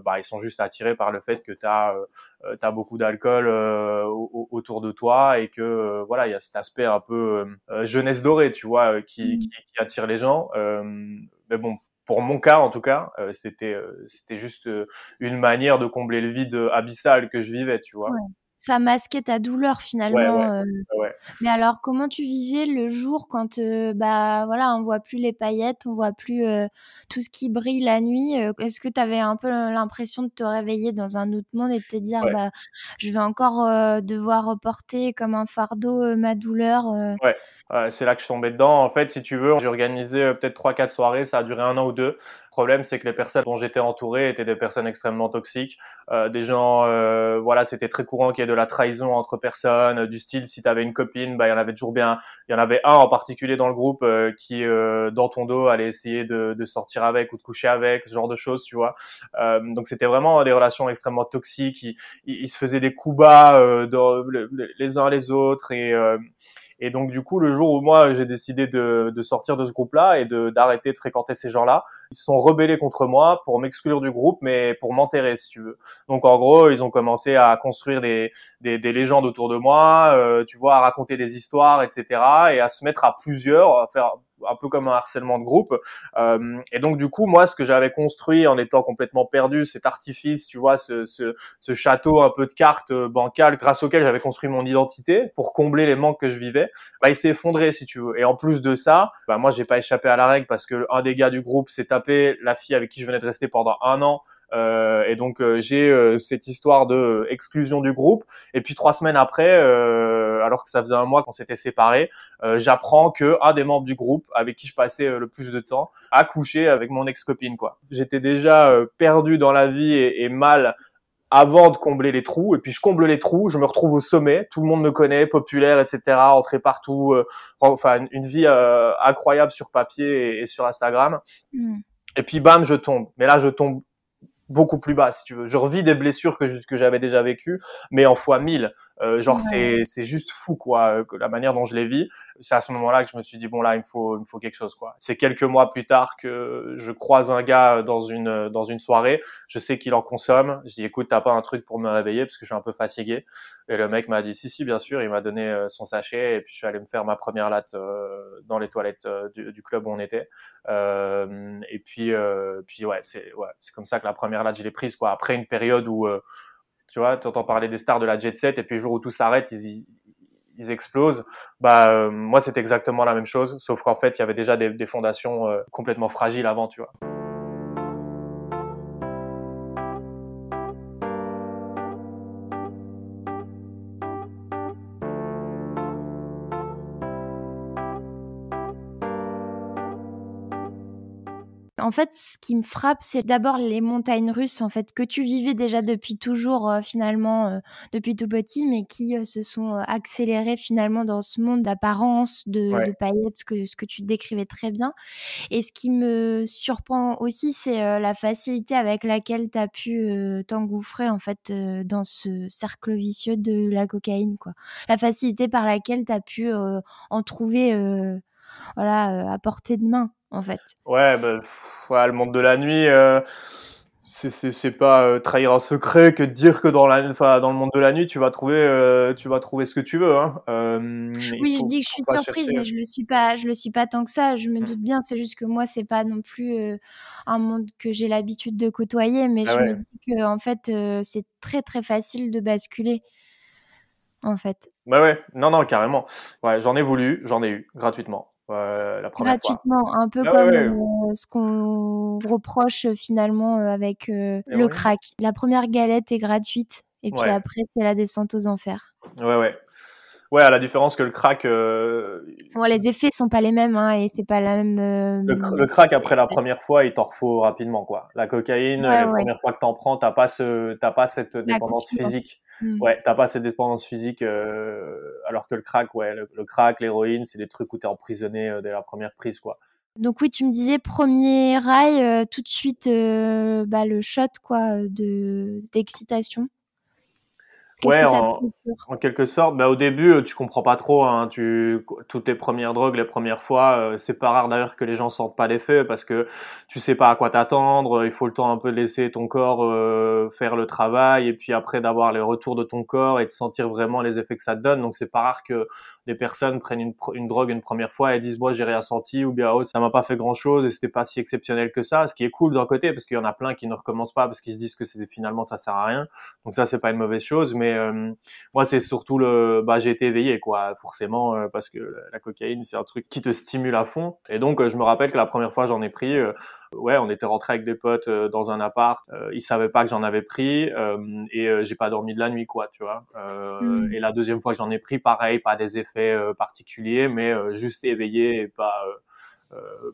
bah ils sont juste attirés par le fait que t'as as beaucoup d'alcool autour de toi et que voilà, il y a cet aspect un peu jeunesse dorée, tu vois, qui, mmh. qui, qui, attire les gens. mais bon, pour mon cas en tout cas, euh, c'était euh, c'était juste euh, une manière de combler le vide abyssal que je vivais, tu vois. Ça masquait ta douleur finalement. Mais alors, comment tu vivais le jour quand bah voilà, on voit plus les paillettes, on voit plus tout ce qui brille la nuit Est-ce que tu avais un peu l'impression de te réveiller dans un autre monde et de te dire bah je vais encore devoir porter comme un fardeau ma douleur Ouais. c'est là que je suis tombé dedans. En fait, si tu veux, j'ai organisé euh, peut-être trois, quatre soirées. Ça a duré un an ou deux. Problème, c'est que les personnes dont j'étais entouré étaient des personnes extrêmement toxiques. Euh, des gens, euh, voilà, c'était très courant qu'il y ait de la trahison entre personnes. Du style, si tu avais une copine, bah, il y en avait toujours bien. Il y en avait un en particulier dans le groupe euh, qui, dans ton dos, allait essayer de, de, sortir avec ou de coucher avec, ce genre de choses, tu vois. donc, c'était vraiment des relations extrêmement toxiques. Ils, ils, se faisaient des coups bas dans, les uns les autres et et donc du coup, le jour où moi j'ai décidé de, de, sortir de ce groupe-là et d'arrêter de fréquenter ces gens-là, ils se sont rebellés contre moi pour m'exclure du groupe, mais pour m'enterrer, si tu veux. Donc en gros, ils ont commencé à construire des, des, des légendes autour de moi, euh, tu vois, à raconter des histoires, etc., et à se mettre à plusieurs, à faire un peu comme un harcèlement de groupe. Euh, et donc du coup, moi, ce que j'avais construit en étant complètement perdu, cet artifice, tu vois, ce, ce, ce château un peu de cartes euh, bancales, grâce auquel j'avais construit mon identité pour combler les manques que je vivais, bah, il s'est effondré, si tu veux. Et en plus de ça, bah, moi, j'ai pas échappé à la règle parce que un des gars du groupe s'est la fille avec qui je venais de rester pendant un an euh, et donc euh, j'ai euh, cette histoire de exclusion du groupe. Et puis trois semaines après, alors que ça faisait un mois qu'on s'était séparés, j'apprends que un des membres du groupe avec qui je passais le plus de temps a couché avec mon ex-copine. Quoi. J'étais déjà perdu dans la vie et mal avant de combler les trous. Et puis je comble les trous, je me retrouve au sommet, tout le monde me connaît, populaire, etc. Entré partout, enfin une vie incroyable sur papier et, sur Instagram. Mm. Et puis bam, je tombe. Mais là, je tombe beaucoup plus bas, si tu veux. Je revis des blessures que, que j'avais déjà vécues, mais en fois mille. Euh, genre c'est c'est juste fou quoi, euh, la manière dont je les vis. C'est à ce moment-là que je me suis dit bon là il me faut il me faut quelque chose quoi. C'est quelques mois plus tard que je croise un gars dans une dans une soirée. Je sais qu'il en consomme. Je dis écoute t'as pas un truc pour me réveiller parce que je suis un peu fatigué. Et le mec m'a dit si si bien sûr. Il m'a donné euh, son sachet et puis je suis allé me faire ma première latte dans les toilettes du, du, club où on était. et puis puis ouais c'est ouais c'est comme ça que la première latte je l'ai prise quoi. Après une période où tu vois, tu entends parler des stars de la jet set et puis le jour où tout s'arrête, ils, ils, explosent. Bah, euh, moi, c'est exactement la même chose, sauf qu'en fait, il y avait déjà des, des fondations euh, complètement fragiles avant, tu vois. En fait, ce qui me frappe, c'est d'abord les montagnes russes, en fait, que tu vivais déjà depuis toujours, euh, finalement, euh, depuis tout petit, mais qui euh, se sont accélérées finalement dans ce monde d'apparence, de, paillettes, ce que, ce que tu décrivais très bien. Et ce qui me surprend aussi, c'est la facilité avec laquelle tu as pu t'engouffrer, en fait, dans ce cercle vicieux de la cocaïne, quoi. La facilité par laquelle tu as pu en trouver, voilà, à portée de main en fait. Ouais, bah, le monde de la nuit, euh, c'est pas euh, trahir un secret que de dire que dans, la, dans le monde de la nuit, tu vas trouver, euh, tu vas trouver ce que tu veux. Hein. oui, je dis que je suis surprise, mais je le suis pas, je le suis pas tant que ça. Je me mmh. doute bien. C'est juste que moi, c'est pas non plus un monde que j'ai l'habitude de côtoyer, mais ah je me dis que en fait, c'est très très facile de basculer. En fait. Bah ouais, non, non, carrément. Ouais, j'en ai voulu, j'en ai eu gratuitement la première Gratuitement, un peu ah comme euh, ce qu'on reproche euh, finalement euh, avec le crack. La première galette est gratuite et puis après c'est la descente aux enfers. Ouais ouais. Ouais, à la différence que le crack. Bon, les effets sont pas les mêmes hein, et c'est pas la même. Le, crack après la première fois, il t'en faut rapidement quoi. La cocaïne, la première fois que t'en prends, t'as pas ce, t'as pas cette dépendance physique. Mmh. Ouais, t'as pas cette dépendance physique, euh, alors que le crack, ouais, le, crack, l'héroïne, c'est des trucs où t'es emprisonné euh, dès la première prise, quoi. Donc oui, tu me disais premier rail, euh, tout de suite, bah, le shot, quoi, de d'excitation. Ouais, en, en, quelque sorte. Bah, au début, euh, tu comprends pas trop. Hein, tu, toutes les premières drogues, les premières fois, euh, c'est pas rare d'ailleurs que les gens sentent pas l'effet parce que tu sais pas à quoi t'attendre. Il faut le temps un peu de laisser ton corps euh, faire le travail et puis après d'avoir les retours de ton corps et de sentir vraiment les effets que ça te donne. Donc c'est pas rare que des personnes prennent une, drogue une première fois et disent moi j'ai rien senti ou bien oh, ça m'a pas fait grand chose et c'était pas si exceptionnel que ça ce qui est cool d'un côté parce qu'il y en a plein qui ne recommencent pas parce qu'ils se disent que finalement ça sert à rien donc ça c'est pas une mauvaise chose mais mais moi c'est surtout le, bah j'ai été éveillé quoi, forcément parce que la cocaïne c'est un truc qui te stimule à fond. Et donc je me rappelle que la première fois j'en ai pris, ouais, on était rentré avec des potes dans un appart, ils savaient pas que j'en avais pris et j'ai pas dormi de la nuit quoi, tu vois. Mmh. Et la deuxième fois que j'en ai pris, pareil, pas des effets particuliers, mais juste éveillé et pas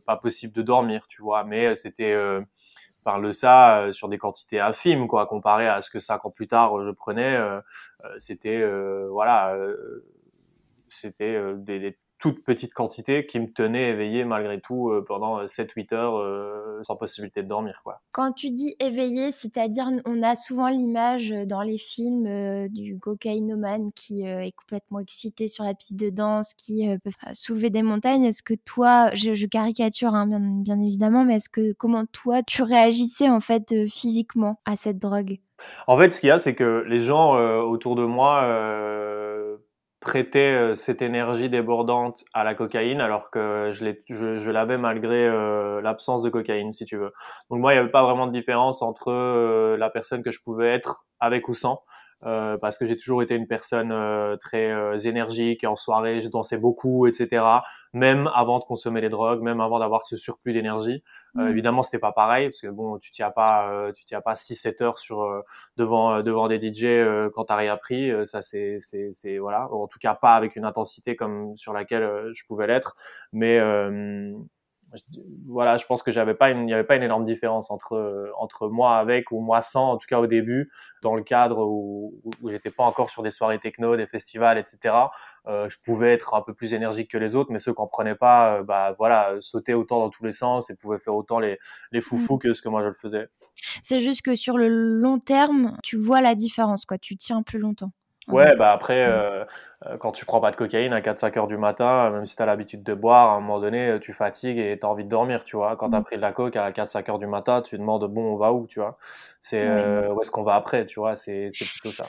pas possible de dormir, tu vois. Mais c'était parle de ça euh, sur des quantités infimes, quoi, comparé à ce que cinq ans plus tard je prenais. Euh, euh, c'était voilà, c'était des, des, toute petite quantité qui me tenait éveillé malgré tout euh, pendant 7-8 euh, heures euh, sans possibilité de dormir. Quoi. Quand tu dis éveillé, c'est-à-dire on a souvent l'image dans les films du cocaïnomane qui est complètement excité sur la piste de danse, qui peut soulever des montagnes. Est-ce que toi, je, caricature hein, bien, bien, évidemment, mais est-ce que comment toi tu réagissais en fait physiquement à cette drogue? En fait, ce qu'il y a, c'est que les gens autour de moi prêter euh, cette énergie débordante à la cocaïne alors que je, je, je l'avais malgré euh, l'absence de cocaïne si tu veux. Donc moi il n'y avait pas vraiment de différence entre euh, la personne que je pouvais être avec ou sans. Euh, parce que j'ai toujours été une personne euh, très euh, énergique et en soirée je dansais beaucoup etc même avant de consommer les drogues même avant d'avoir ce surplus d'énergie. Mmh. évidemment c'était pas pareil parce que bon tu tiens pas tu tiens pas 6 7 heures sur devant devant des DJ quand t'as rien pris ça c'est c'est c'est voilà. En tout cas pas avec une intensité comme sur laquelle je pouvais l'être. Mais voilà, je pense que j'avais pas il n'y avait pas une énorme différence entre entre moi avec ou moi sans, en tout cas au début, dans le cadre où, où j'étais pas encore sur des soirées techno, des festivals, etc. Euh, je pouvais être un peu plus énergique que les autres, mais ceux qui en prenaient pas, euh, bah voilà, sautaient autant dans tous les sens et pouvaient faire autant les les foufous mmh. que ce que moi je le faisais. C'est juste que sur le long terme, tu vois la différence, quoi. Tu tiens plus longtemps. Ouais, bah après, euh, euh, quand tu prends pas de cocaïne à 4-5 heures du matin, même si tu as l'habitude de boire, à un moment donné, euh, tu fatigues et tu as envie de dormir, tu vois. Quand tu as mmh. pris de la coke à 4-5 heures du matin, tu te demandes, bon, on va où, tu vois? C'est où est-ce qu'on va après, tu vois? C'est plutôt ça.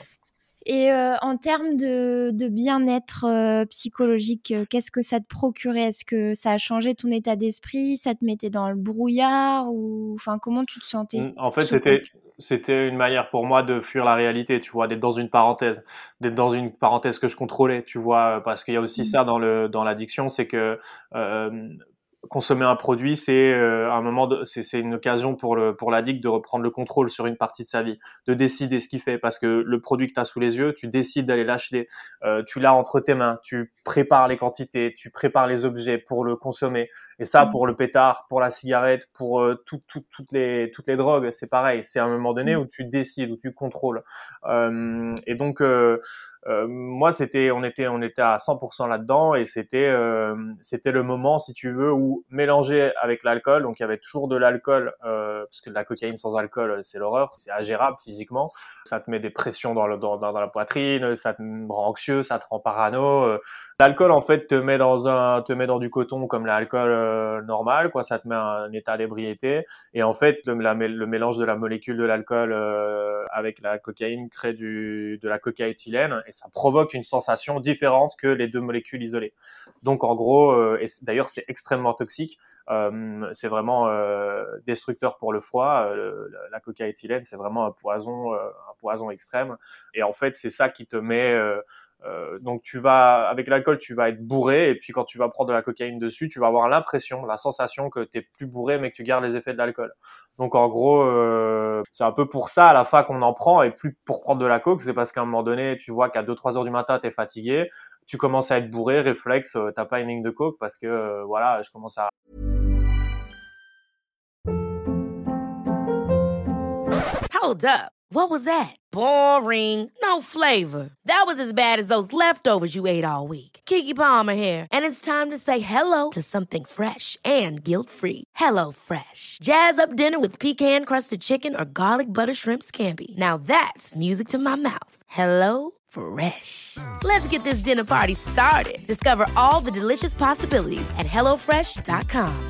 Et euh, en termes de, de bien-être euh, psychologique, euh, qu'est-ce que ça te procurait? Est-ce que ça a changé ton état d'esprit? Ça te mettait dans le brouillard ou enfin comment tu te sentais mmh, En fait, c'était c'était une manière pour moi de fuir la réalité, tu vois, d'être dans une parenthèse, d'être dans une parenthèse que je contrôlais, tu vois, parce qu'il y a aussi mmh. ça dans le dans l'addiction, c'est que consommer un produit, c'est euh, un moment, c'est une occasion pour le pour l'addict de reprendre le contrôle sur une partie de sa vie, de décider ce qu'il fait, parce que le produit que tu as sous les yeux, tu décides d'aller l'acheter, euh, tu l'as entre tes mains, tu prépares les quantités, tu prépares les objets pour le consommer, et ça, mmh. pour le pétard, pour la cigarette, pour euh, tout, tout, toutes les toutes les drogues, c'est pareil. C'est un moment donné mmh. où tu décides, où tu contrôles. Euh, et donc euh, euh, moi, c'était, on était, on était à 100% là-dedans et c'était, euh, c'était le moment, si tu veux, où mélanger avec l'alcool, donc il y avait toujours de l'alcool, euh, parce que de la cocaïne sans alcool, c'est l'horreur, c'est ingérable physiquement. Ça te met des pressions dans, le, dans, dans, la poitrine, ça te rend anxieux, ça te rend parano. L'alcool, en fait, te met dans un, te met dans du coton comme l'alcool normal, quoi. Ça te met un, état d'ébriété. Et en fait, le, mélange de la molécule de l'alcool avec la cocaïne crée du, de la cocaïthylène ça provoque une sensation différente que les deux molécules isolées. Donc en gros, euh, et d'ailleurs c'est extrêmement toxique, euh, c'est vraiment euh, destructeur pour le foie. la cocaïthylène, c'est vraiment un poison, un poison extrême. Et en fait, c'est ça qui te met donc tu vas avec l'alcool tu vas être bourré et puis quand tu vas prendre de la cocaïne dessus tu vas avoir l'impression la sensation que tu es plus bourré mais que tu gardes les effets de l'alcool donc en gros, euh, c'est un peu pour ça à la fin qu'on en prend et plus pour prendre de la coke, c'est parce qu'à un moment donné, tu vois qu'à 2-3 heures du matin, tu es fatigué, tu commences à être bourré, réflexe, euh, t'as pas une ligne de coke parce que euh, voilà, je commence à... Hold up. What was that? Boring. No flavor. That was as bad as those leftovers you ate all week. Kiki Palmer here, and it's time to say hello to something fresh and guilt-free. Hello Fresh. Jazz up dinner with pecan-crusted chicken or garlic butter shrimp scampi. Now that's music to my mouth. Hello Fresh. Let's get this dinner party started. Discover all the delicious possibilities at hellofresh.com.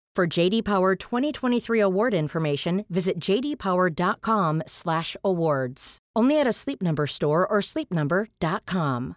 For JD Power 2023 award information, visit jdpower.com/awards. Only at a Sleep Number store or sleepnumber.com.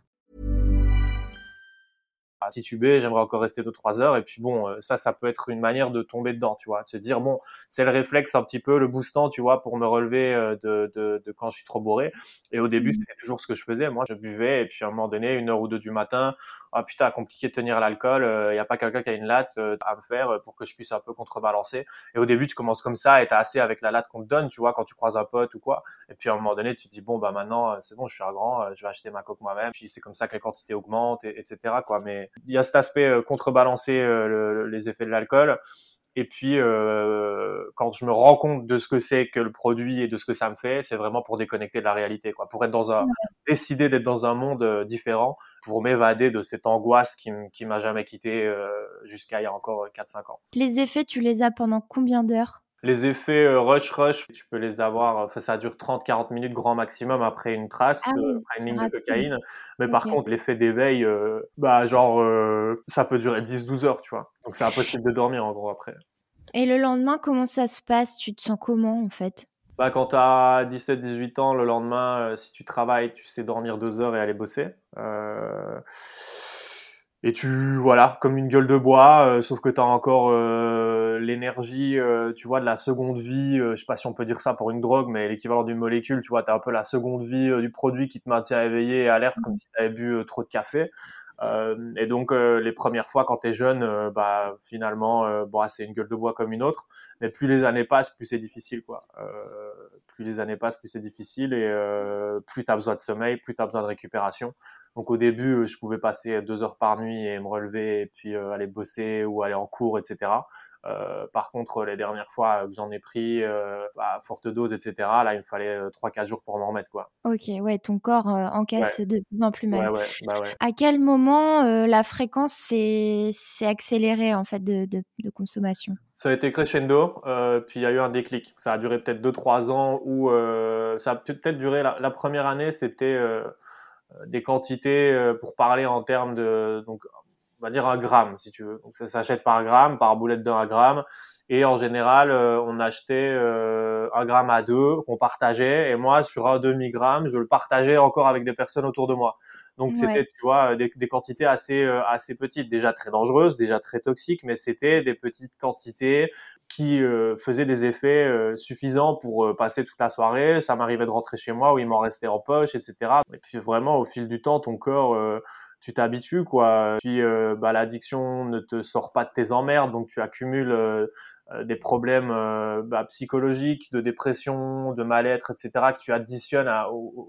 tituber, j'aimerais encore rester 2-3 heures. Et puis bon, euh, ça, ça peut être une manière de tomber dedans, tu vois, de se dire, bon, c'est le réflexe un petit peu, le boostant, tu vois, pour me relever euh, de, de, de quand je suis trop bourré. Et au début, c'était toujours ce que je faisais. Moi, je buvais et puis à un moment donné, une heure ou deux du matin, ah putain, compliqué de tenir l'alcool, il euh, n'y a pas quelqu'un qui a une latte euh, à me faire pour que je puisse un peu contrebalancer. Et au début, tu commences comme ça et t'as assez avec la latte qu'on te donne, tu vois, quand tu croises un pote ou quoi. Et puis à un moment donné, tu te dis, bon, bah maintenant, c'est bon, je suis un grand, je vais acheter ma coque moi-même. Puis c'est comme ça que les quantités augmentent, et, etc. Quoi. Mais il y a cet aspect contrebalancer les effets de l'alcool. Et puis, euh, quand je me rends compte de ce que c'est que le produit et de ce que ça me fait, c'est vraiment pour déconnecter de la réalité, quoi. Pour être dans un, décider d'être dans un monde euh, différent, pour m'évader de cette angoisse qui, qui m'a jamais quitté euh, jusqu'à il y a encore 4-5 euh, ans. Les effets, tu les as pendant combien d'heures? Les effets euh, rush rush, tu peux les avoir, ça dure 30-40 minutes grand maximum après une trace, ah après une ligne de cocaïne. Mais par contre, l'effet d'éveil, euh, bah genre, euh, ça peut durer 10-12 heures, tu vois. Donc c'est impossible de dormir en gros après. Et le lendemain, comment ça se passe? Tu te sens comment en fait? Bah, quand tu as 17-18 ans, le lendemain, si tu travailles, tu sais dormir 2 heures et aller bosser. Euh et tu voilà comme une gueule de bois euh, sauf que tu as encore euh, l'énergie euh, tu vois de la seconde vie je sais pas si on peut dire ça pour une drogue mais l'équivalent d'une molécule tu vois tu as un peu la seconde vie du produit qui te maintient éveillé et alerte comme si tu avais bu trop de café. Et donc les premières fois quand tu es jeune bah finalement bon c'est une gueule de bois comme une autre. Mais plus les années passent plus c'est difficile quoi. Plus les années passent plus c'est difficile et plus tu as besoin de sommeil plus tu as besoin de récupération donc au début, euh, je pouvais passer deux heures par nuit et me relever et puis euh, aller bosser ou aller en cours, etc. Euh, par contre, les dernières fois que j'en ai pris euh, à forte dose, etc., là, il me fallait 3-4 jours pour m'en remettre. Quoi. Ok, ouais, ton corps encaisse de plus en plus mal. Ouais, ouais, bah ouais. À quel moment la fréquence s'est accélérée en fait de, de, de, consommation? Ça a été crescendo, puis il y a eu un déclic. Ça a duré peut-être 2-3 ans où ça a peut-être duré la, la, première année, c'était euh, des quantités euh, pour parler en termes de donc on va dire un gramme si tu veux. Donc ça s'achète par gramme, par boulette d'un gramme. Et en général, euh, on achetait un gramme à deux qu'on partageait. Et moi, sur un demi-gramme, je le partageais encore avec des personnes autour de moi. Donc c'était, tu vois, des, des, quantités assez assez petites, déjà très dangereuses, déjà très toxiques, mais c'était des petites quantités qui euh, faisaient des effets euh, suffisants pour euh, passer toute la soirée. Ça m'arrivait de rentrer chez moi où il m'en restait en poche, etc. Et puis vraiment, au fil du temps, ton corps, tu t'habitues, quoi. Puis bah, l'addiction ne te sort pas de tes emmerdes, donc tu accumules euh, des problèmes euh, bah, psychologiques, de dépression, de mal-être, etc., que tu additionnes à,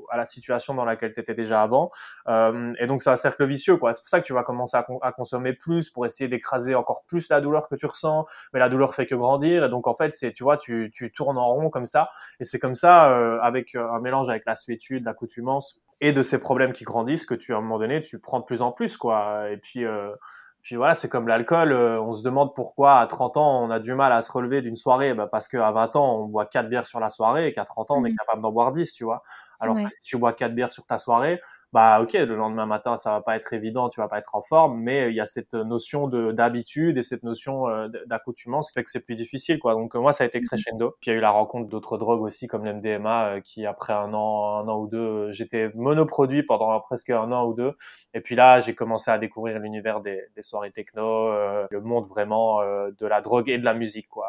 à la situation dans laquelle tu étais déjà avant. Euh, et donc, c'est un cercle vicieux. quoi. C'est pour ça que tu vas commencer à, consommer plus pour essayer d'écraser encore plus la douleur que tu ressens, mais la douleur fait que grandir. Et donc, en fait, c'est, tu vois, tu, tu tournes en rond comme ça. Et c'est comme ça, euh, avec un mélange avec la suétude, l'accoutumance et de ces problèmes qui grandissent, que tu, à un moment donné, tu prends de plus en plus. quoi. Et puis... Euh, puis voilà, c'est comme l'alcool. Euh, on se demande pourquoi à 30 ans on a du mal à se relever d'une soirée. Bah parce qu'à 20 ans on boit 4 bières sur la soirée et qu'à 30 ans on est mmh. capable d'en boire 10, tu vois. Alors que si tu bois 4 bières sur ta soirée, bah ok, le lendemain matin ça va pas être évident, tu vas pas être en forme, mais il y a cette notion de d'habitude et cette notion euh, d'accoutumance qui fait que c'est plus difficile quoi. Donc moi ça a été mmh crescendo. Puis il y a eu la rencontre d'autres drogues aussi comme l'MDMA euh, qui après un an, un an ou deux, j'étais monoproduit pendant presque un an ou deux. Et puis là j'ai commencé à découvrir l'univers des, des, soirées techno, euh, le monde vraiment de la drogue et de la musique quoi.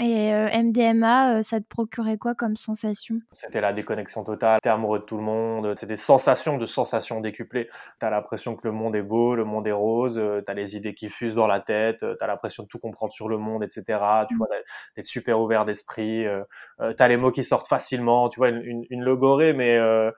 Et euh, MDMA, euh, ça te procurait quoi comme sensation? C'était la déconnexion totale, t'es amoureux de tout le monde, c'est des sensations de sensations décuplées. T'as l'impression que le monde est beau, le monde est rose, euh, t'as les idées qui fusent dans la tête, t'as l'impression de tout comprendre sur le monde, etc. Tu vois, d'être super ouvert d'esprit, t'as les mots qui sortent facilement, tu vois, une, une, une logorée, mais euh,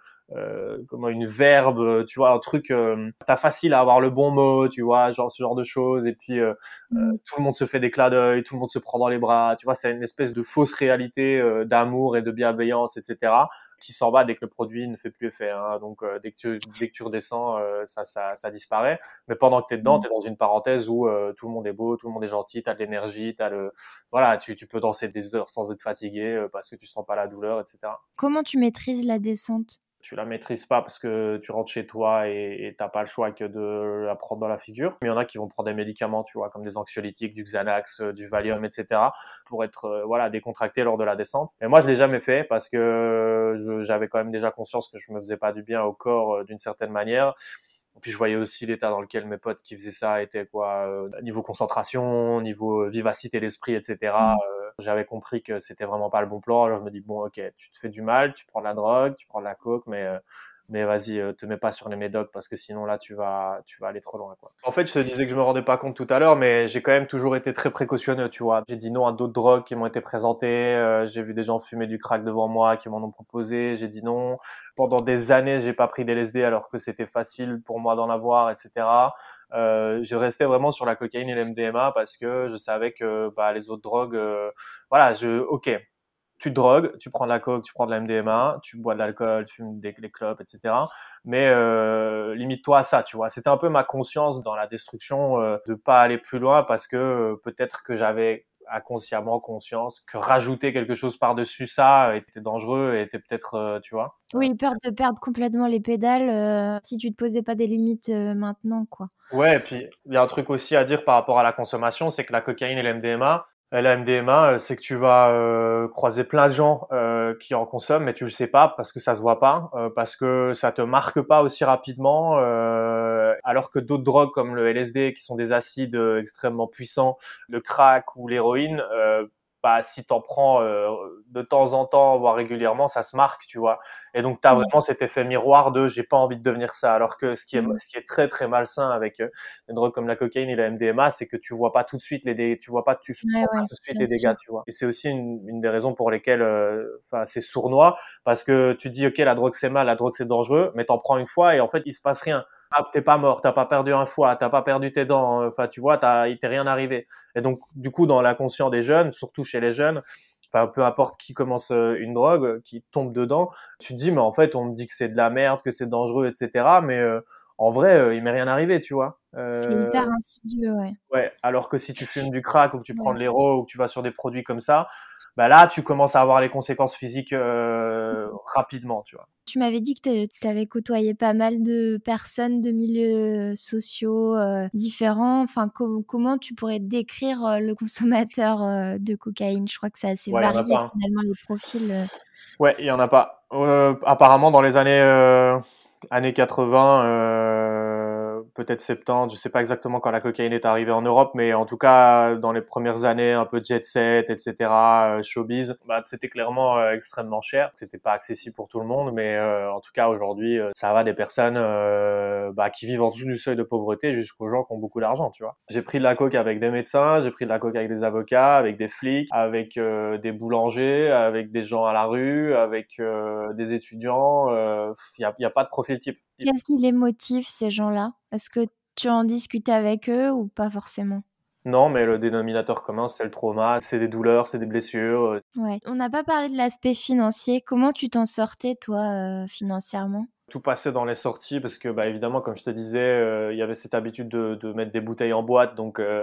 comment une verbe, tu vois, un truc, euh, t'as facile à avoir le bon mot, tu vois, genre ce genre de choses. Et puis euh, euh mm. tout le monde se fait des clins d'œil, tout le monde se prend dans les bras, tu vois, c'est une espèce de fausse réalité euh, d'amour et de bienveillance, etc. qui s'en va dès que le produit ne fait plus effet. Hein. Donc euh, dès, que tu, dès que tu redescends, euh, ça, ça, ça, disparaît. Mais pendant que tu es dedans, mmh. tu es dans une parenthèse où euh, tout le monde est beau, tout le monde est gentil, tu as de l'énergie, tu le voilà, tu, tu peux danser des heures sans être fatigué parce que tu sens pas la douleur, etc. Comment tu maîtrises la descente? Tu la maîtrises pas parce que tu rentres chez toi et t'as pas le choix que de la prendre dans la figure. Mais il y en a qui vont prendre des médicaments, tu vois, comme des anxiolytiques, du Xanax, euh, du Valium, etc., pour être euh, voilà décontracté lors de la descente. Mais moi, je l'ai jamais fait parce que j'avais quand même déjà conscience que je me faisais pas du bien au corps euh, d'une certaine manière. Puis je voyais aussi l'état dans lequel mes potes qui faisaient ça étaient quoi, niveau concentration, niveau vivacité d'esprit, etc. J'avais compris que c'était vraiment pas le bon plan. Alors je me dis bon, ok, tu te fais du mal, tu prends de la drogue, tu prends de la coke, mais euh, mais vas-y, euh, te mets pas sur les médocs parce que sinon là tu vas tu vas aller trop loin quoi. En fait, je te disais que je me rendais pas compte tout à l'heure, mais j'ai quand même toujours été très précautionneux, tu vois. J'ai dit non à d'autres drogues qui m'ont été présentées, euh, j'ai vu des gens fumer du crack devant moi qui m'en ont proposé, j'ai dit non. Pendant des années, j'ai pas pris d'LSD alors que c'était facile pour moi d'en avoir, etc. Euh, je restais vraiment sur la cocaïne et l'MDMA parce que je savais que bah, les autres drogues, euh, voilà, je, ok, tu te drogues, tu prends de la coke, tu prends de la MDMA, tu bois de l'alcool, tu fumes des, des clopes, etc. Mais euh, limite-toi à ça, tu vois. C'était un peu ma conscience dans la destruction euh, de pas aller plus loin parce que euh, peut-être que j'avais inconsciemment conscience que rajouter quelque chose par-dessus ça était dangereux et était peut-être, euh, tu vois. Oui, peur de perdre complètement les pédales euh, si tu te posais pas des limites euh, maintenant, quoi. Ouais, et puis il y a un truc aussi à dire par rapport à la consommation, c'est que la cocaïne et l'MDMA, la MDMA, c'est que tu vas croiser plein de gens qui en consomment, mais tu le sais pas parce que ça se voit pas, parce que ça te marque pas aussi rapidement alors que d'autres drogues comme le LSD, qui sont des acides euh, extrêmement puissants, le crack ou l'héroïne, euh, bah, si t'en prends euh, de temps en temps, voire régulièrement, ça se marque, tu vois. Et donc, tu as mmh. vraiment cet effet miroir de j'ai pas envie de devenir ça. Alors que ce qui est, mmh. ce qui est très, très malsain avec euh, des drogues comme la cocaïne et la MDMA, c'est que tu vois pas tout de suite les dégâts, tu vois pas, tu sens pas tout de suite les dégâts, tu vois. Et c'est aussi une, une, des raisons pour lesquelles, enfin, c'est sournois, parce que tu dis, OK, la drogue c'est mal, la drogue c'est dangereux, mais t'en prends une fois et en fait, il se passe rien ah, t'es pas mort, t'as pas perdu un foie, t'as pas perdu tes dents, euh, enfin tu vois, t'as, il t'est rien arrivé. Et donc du coup dans l'inconscient des jeunes, surtout chez les jeunes, enfin peu importe qui commence euh, une drogue, qui tombe dedans, tu te dis mais en fait on me dit que c'est de la merde, que c'est dangereux, etc. Mais euh, en vrai il m'est rien arrivé, tu vois. c'est hyper insidieux, ouais. Ouais, alors que si tu fumes du crack ou que tu prends de l'héro ou que tu vas sur des produits comme ça, bah là, tu commences à avoir les conséquences physiques euh, rapidement, tu vois. Tu m'avais dit que tu avais côtoyé pas mal de personnes de milieux sociaux euh, différents. Enfin, comment tu pourrais décrire euh, le consommateur de cocaïne? Je crois que c'est assez varié finalement les profils. Ouais, il y en a pas. apparemment, dans les années années 80 peut-être 70, je sais pas exactement quand la cocaïne est arrivée en Europe, mais en tout cas dans les premières années, un peu jet set, etc., euh, showbiz, bah, c'était clairement euh, extrêmement cher. C'était pas accessible pour tout le monde, mais euh, en tout cas aujourd'hui, ça va des personnes bah, qui vivent en dessous du seuil de pauvreté jusqu'aux gens qui ont beaucoup d'argent, tu vois. J'ai pris de la coke avec des médecins, j'ai pris de la coke avec des avocats, avec des flics, avec des boulangers, avec des gens à la rue, avec des étudiants. Il n'y a, y a pas de profil type. Qu'est-ce qui les motive, ces gens-là? Est-ce que tu en discutes avec eux ou pas forcément? Non, mais le dénominateur commun, c'est le trauma, c'est des douleurs, c'est des blessures. Ouais. On n'a pas parlé de l'aspect financier. Comment tu t'en sortais, toi, euh, financièrement? Tout passait dans les sorties parce que bah évidemment comme je te disais euh, il y avait cette habitude de, de, mettre des bouteilles en boîte donc euh,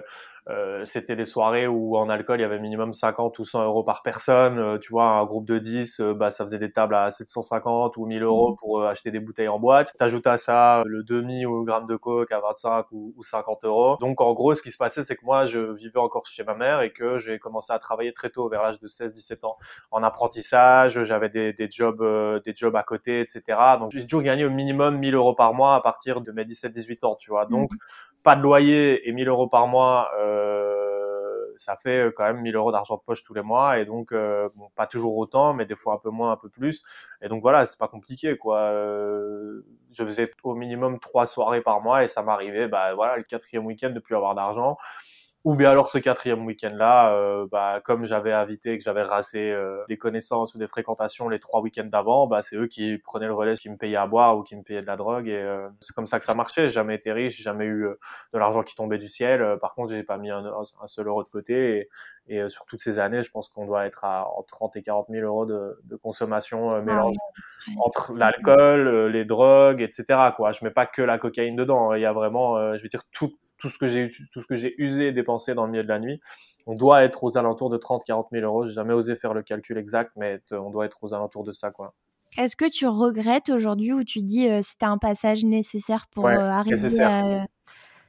euh, c'était des soirées où en alcool il y avait minimum 50 ou 100 euros par personne. Euh, tu vois, un groupe de 10, euh, bah, ça faisait des tables à 750 ou 1000 euros mmh. pour acheter des bouteilles en boîte. T'ajoutes à ça le demi ou le gramme de coke à 25 ou, 50 euros. Donc en gros, ce qui se passait, c'est que moi, je vivais encore chez ma mère et que j'ai commencé à travailler très tôt, vers l'âge de 16-17 ans, en apprentissage. J'avais des, des jobs, des jobs à côté, etc. Donc j'ai toujours gagné au minimum 1000 euros par mois à partir de mes 17-18 ans, tu vois. Donc mmh pas de loyer et 1000 euros par mois, euh, ça fait euh, quand même 1000 euros d'argent de poche tous les mois et donc euh, pas toujours autant, mais des fois un peu moins, un peu plus. Et donc voilà, c'est pas compliqué quoi. Je faisais au minimum trois soirées par mois et ça m'arrivait, bah voilà, le quatrième week-end de plus avoir d'argent. Ou bien alors ce quatrième week-end-là, euh, bah, comme j'avais invité, que j'avais rassé euh, des connaissances ou des fréquentations les trois week-ends d'avant, bah, c'est eux qui prenaient le relais, qui me payaient à boire ou qui me payaient de la drogue. Et euh, c'est comme ça que ça marchait. J'ai jamais été riche, j'ai jamais eu de l'argent qui tombait du ciel. Par contre, j'ai pas mis un, un, seul euro de côté. Et, et sur toutes ces années, je pense qu'on doit être à entre 30 et 40 000 euros de, de consommation ah mélangée entre l'alcool, les drogues, etc. Quoi. Je mets pas que la cocaïne dedans. Il y a vraiment, je veux dire, tout tout ce que j'ai tout ce que j'ai usé et dépensé dans le milieu de la nuit, on doit être aux alentours de 30-40 000 euros. J'ai jamais osé faire le calcul exact, mais on doit être aux alentours de ça, quoi. Est-ce que tu regrettes aujourd'hui ou tu dis euh, c'était un passage nécessaire pour euh, arriver à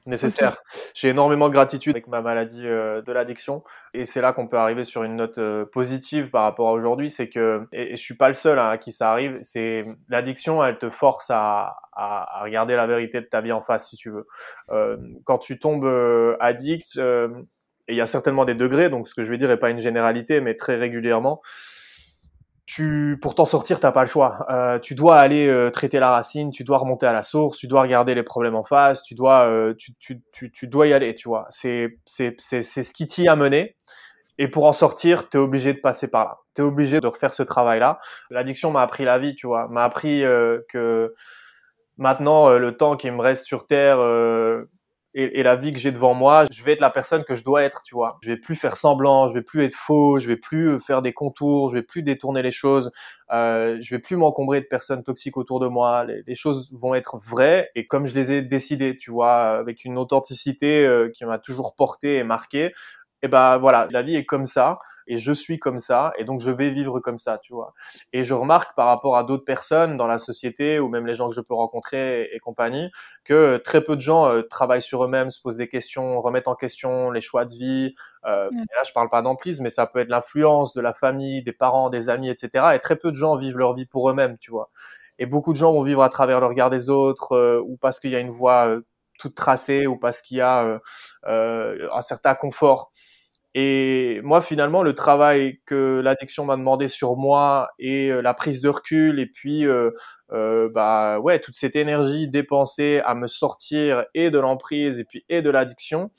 nécessaire. J'ai énormément de gratitude avec ma maladie euh, de l'addiction et c'est là qu'on peut arriver sur une note euh, positive par rapport à aujourd'hui, c'est que et, je suis pas le seul hein, à qui ça arrive, c'est l'addiction, elle te force à, à, regarder la vérité de ta vie en face si tu veux. Euh, quand tu tombes addict et il y a certainement des degrés, donc ce que je vais dire est pas une généralité, mais très régulièrement, tu, pour t'en sortir, t'as pas le choix. Euh, tu dois aller euh, traiter la racine, tu dois remonter à la source, tu dois regarder les problèmes en face, tu dois, euh, tu, tu, tu, tu, dois y aller, tu vois. C'est, c'est, c'est, c'est ce qui t'y a mené. Et pour en sortir, tu es obligé de passer par là. Tu es obligé de refaire ce travail-là. L'addiction m'a appris la vie, tu vois. M'a appris que maintenant, le temps qui me reste sur Terre, et, et, la vie que j'ai devant moi, je vais être la personne que je dois être, tu vois. Je vais plus faire semblant, je vais plus être faux, je vais plus euh, faire des contours, je vais plus détourner les choses, euh, je vais plus m'encombrer de personnes toxiques autour de moi. Les, choses vont être vraies et comme je les ai décidées, tu vois, avec une authenticité euh, qui m'a toujours porté et marqué. Et ben voilà, la vie est comme ça et je suis comme ça et donc je vais vivre comme ça, tu vois. Et je remarque par rapport à d'autres personnes dans la société ou même les gens que je peux rencontrer et, compagnie que très peu de gens euh, travaillent sur eux-mêmes, se posent des questions, remettent en question les choix de vie. Euh, Là, je parle pas d'emprise, mais ça peut être l'influence de la famille, des parents, des amis, etc. Et très peu de gens vivent leur vie pour eux-mêmes, tu vois. Et beaucoup de gens vont vivre à travers le regard des autres euh, ou parce qu'il y a une voie euh, toute tracée ou parce qu'il y a un certain confort. Et moi, finalement, le travail que l'addiction m'a demandé sur moi et euh, la prise de recul et puis, euh, euh, bah ouais, toute cette énergie dépensée à me sortir et de l'emprise et puis et de l'addiction,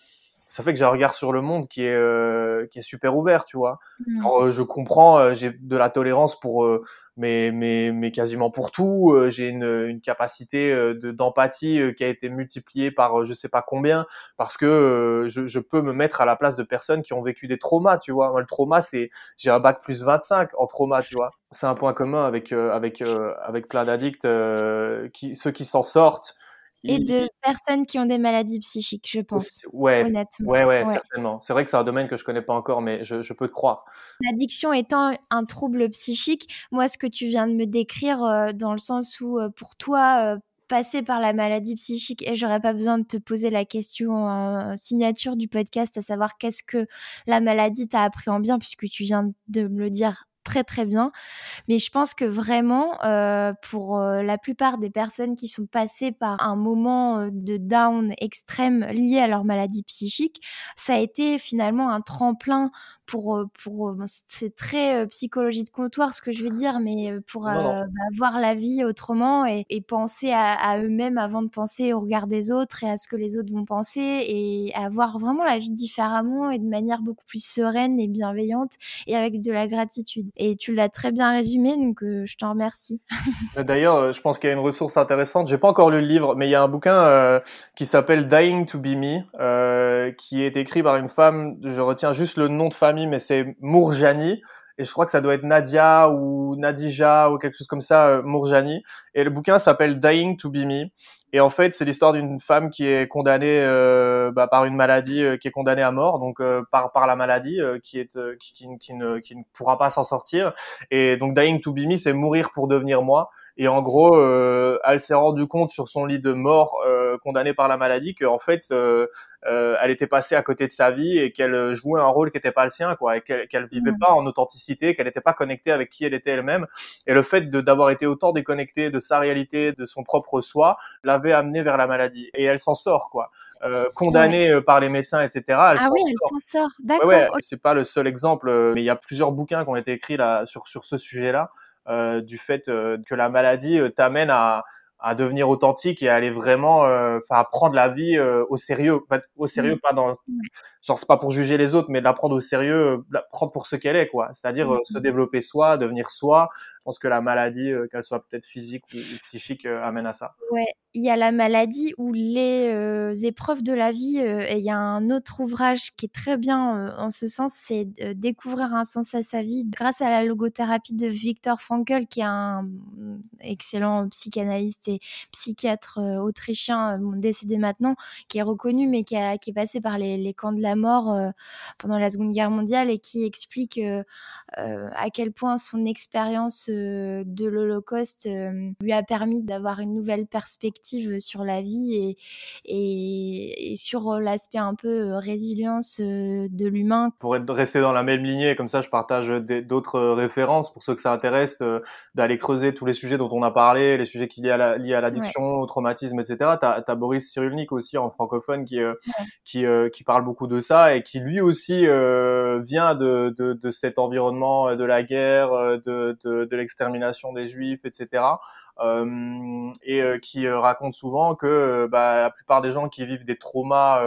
ça fait que j'ai un regard sur le monde qui est euh, qui est super ouvert, tu vois. Mmh. Alors, je comprends, j'ai de la tolérance pour mais, mais, mais quasiment pour tout. Euh, j'ai une, une capacité euh, de, d'empathie euh, qui a été multipliée par je sais pas combien parce que je, je, peux me mettre à la place de personnes qui ont vécu des traumas, tu vois. Le trauma, c'est j'ai un bac plus 25 en trauma, tu vois. C'est un point commun avec avec avec plein d'addicts qui ceux qui s'en sortent personnes qui ont des maladies psychiques, je pense. Ouais, honnêtement. Ouais, ouais, certainement. C'est vrai que c'est un domaine que je connais pas encore, mais je, je peux te croire. L'addiction étant un trouble psychique, moi, ce que tu viens de me décrire, euh, dans le sens où, euh, pour toi, euh, passer par la maladie psychique et j'aurais pas besoin de te poser la question signature du podcast, à savoir qu'est-ce que la maladie t'a appris en bien, puisque tu viens de me le dire très très bien. Mais je pense que vraiment, euh, pour euh, la plupart des personnes qui sont passées par un moment euh, de down extrême lié à leur maladie psychique, ça a été finalement un tremplin pour, pour c'est très psychologie de comptoir ce que je veux dire, mais pour bah, voir la vie autrement et, et penser à, à eux-mêmes avant de penser au regard des autres et à ce que les autres vont penser et avoir vraiment la vie différemment et de manière beaucoup plus sereine et bienveillante et avec de la gratitude. Et tu l'as très bien résumé, donc euh, je t'en remercie. D'ailleurs, euh, je pense qu'il y a une ressource intéressante. J'ai pas encore lu le livre, mais il y a un bouquin euh, qui s'appelle Dying to Be Me, qui est écrit par une femme. Je retiens juste le nom de mais c'est Mourjani et je crois que ça doit être Nadia ou Nadija ou quelque chose comme ça, Mourjani. Et le bouquin s'appelle Dying to Be Me. Et en fait, c'est l'histoire d'une femme qui est condamnée euh, bah, par une maladie, euh, qui est condamnée à mort, donc euh, par par la maladie, qui est qui, qui, qui, ne, qui ne pourra pas s'en sortir. Et donc, dying to be me, c'est mourir pour devenir moi. Et en gros, euh, elle s'est rendue compte sur son lit de mort, euh, condamnée par la maladie, qu'en fait, euh, euh, elle était passée à côté de sa vie et qu'elle jouait un rôle qui n'était pas le sien, quoi, et qu'elle qu'elle vivait mmh. pas en authenticité, qu'elle n'était pas connectée avec qui elle était elle-même. Et le fait de d'avoir été autant déconnectée de sa réalité, de son propre soi, l'avait amenée vers la maladie. Et elle s'en sort, quoi. Euh, condamnée euh, par les médecins, etc. Elle ah oui, elle s'en sort. D'accord. Ouais, c'est pas le seul exemple, mais il y a plusieurs bouquins qui ont été écrits là sur sur ce sujet-là. Euh, du fait euh, que la maladie euh, t'amène à, à devenir authentique et à aller vraiment, enfin, à prendre la vie au sérieux, au sérieux, pas dans, genre c'est pas pour juger les autres, mais de la prendre au sérieux, la prendre pour ce qu'elle est, quoi. C'est-à-dire se développer soi, devenir soi. Pense que la maladie, qu'elle soit peut-être physique ou, psychique, amène à ça. Ouais, il y a la maladie ou les épreuves de la vie. et il y a un autre ouvrage qui est très bien en ce sens, c'est découvrir un sens à sa vie grâce à la logothérapie de Viktor Frankl, qui est un excellent psychanalyste et psychiatre autrichien décédé maintenant, qui est reconnu mais qui, est passé par les, camps de la mort pendant la Seconde Guerre mondiale et qui explique à quel point son expérience de l'Holocauste lui a permis d'avoir une nouvelle perspective sur la vie et, et, sur l'aspect un peu résilience de l'humain. Pour être, rester dans la même lignée, comme ça je partage d'autres références pour ceux que ça intéresse, d'aller creuser tous les sujets dont on a parlé, les sujets qui liés à l'addiction, au traumatisme, etc. Tu as, Boris Cyrulnik aussi en francophone qui, qui, qui parle beaucoup de ça et qui lui aussi vient de, de, de, cet environnement de la guerre, de, de, de l'extermination des juifs, etc. Euh, et euh, qui euh, raconte souvent que bah, la plupart des gens qui vivent des traumas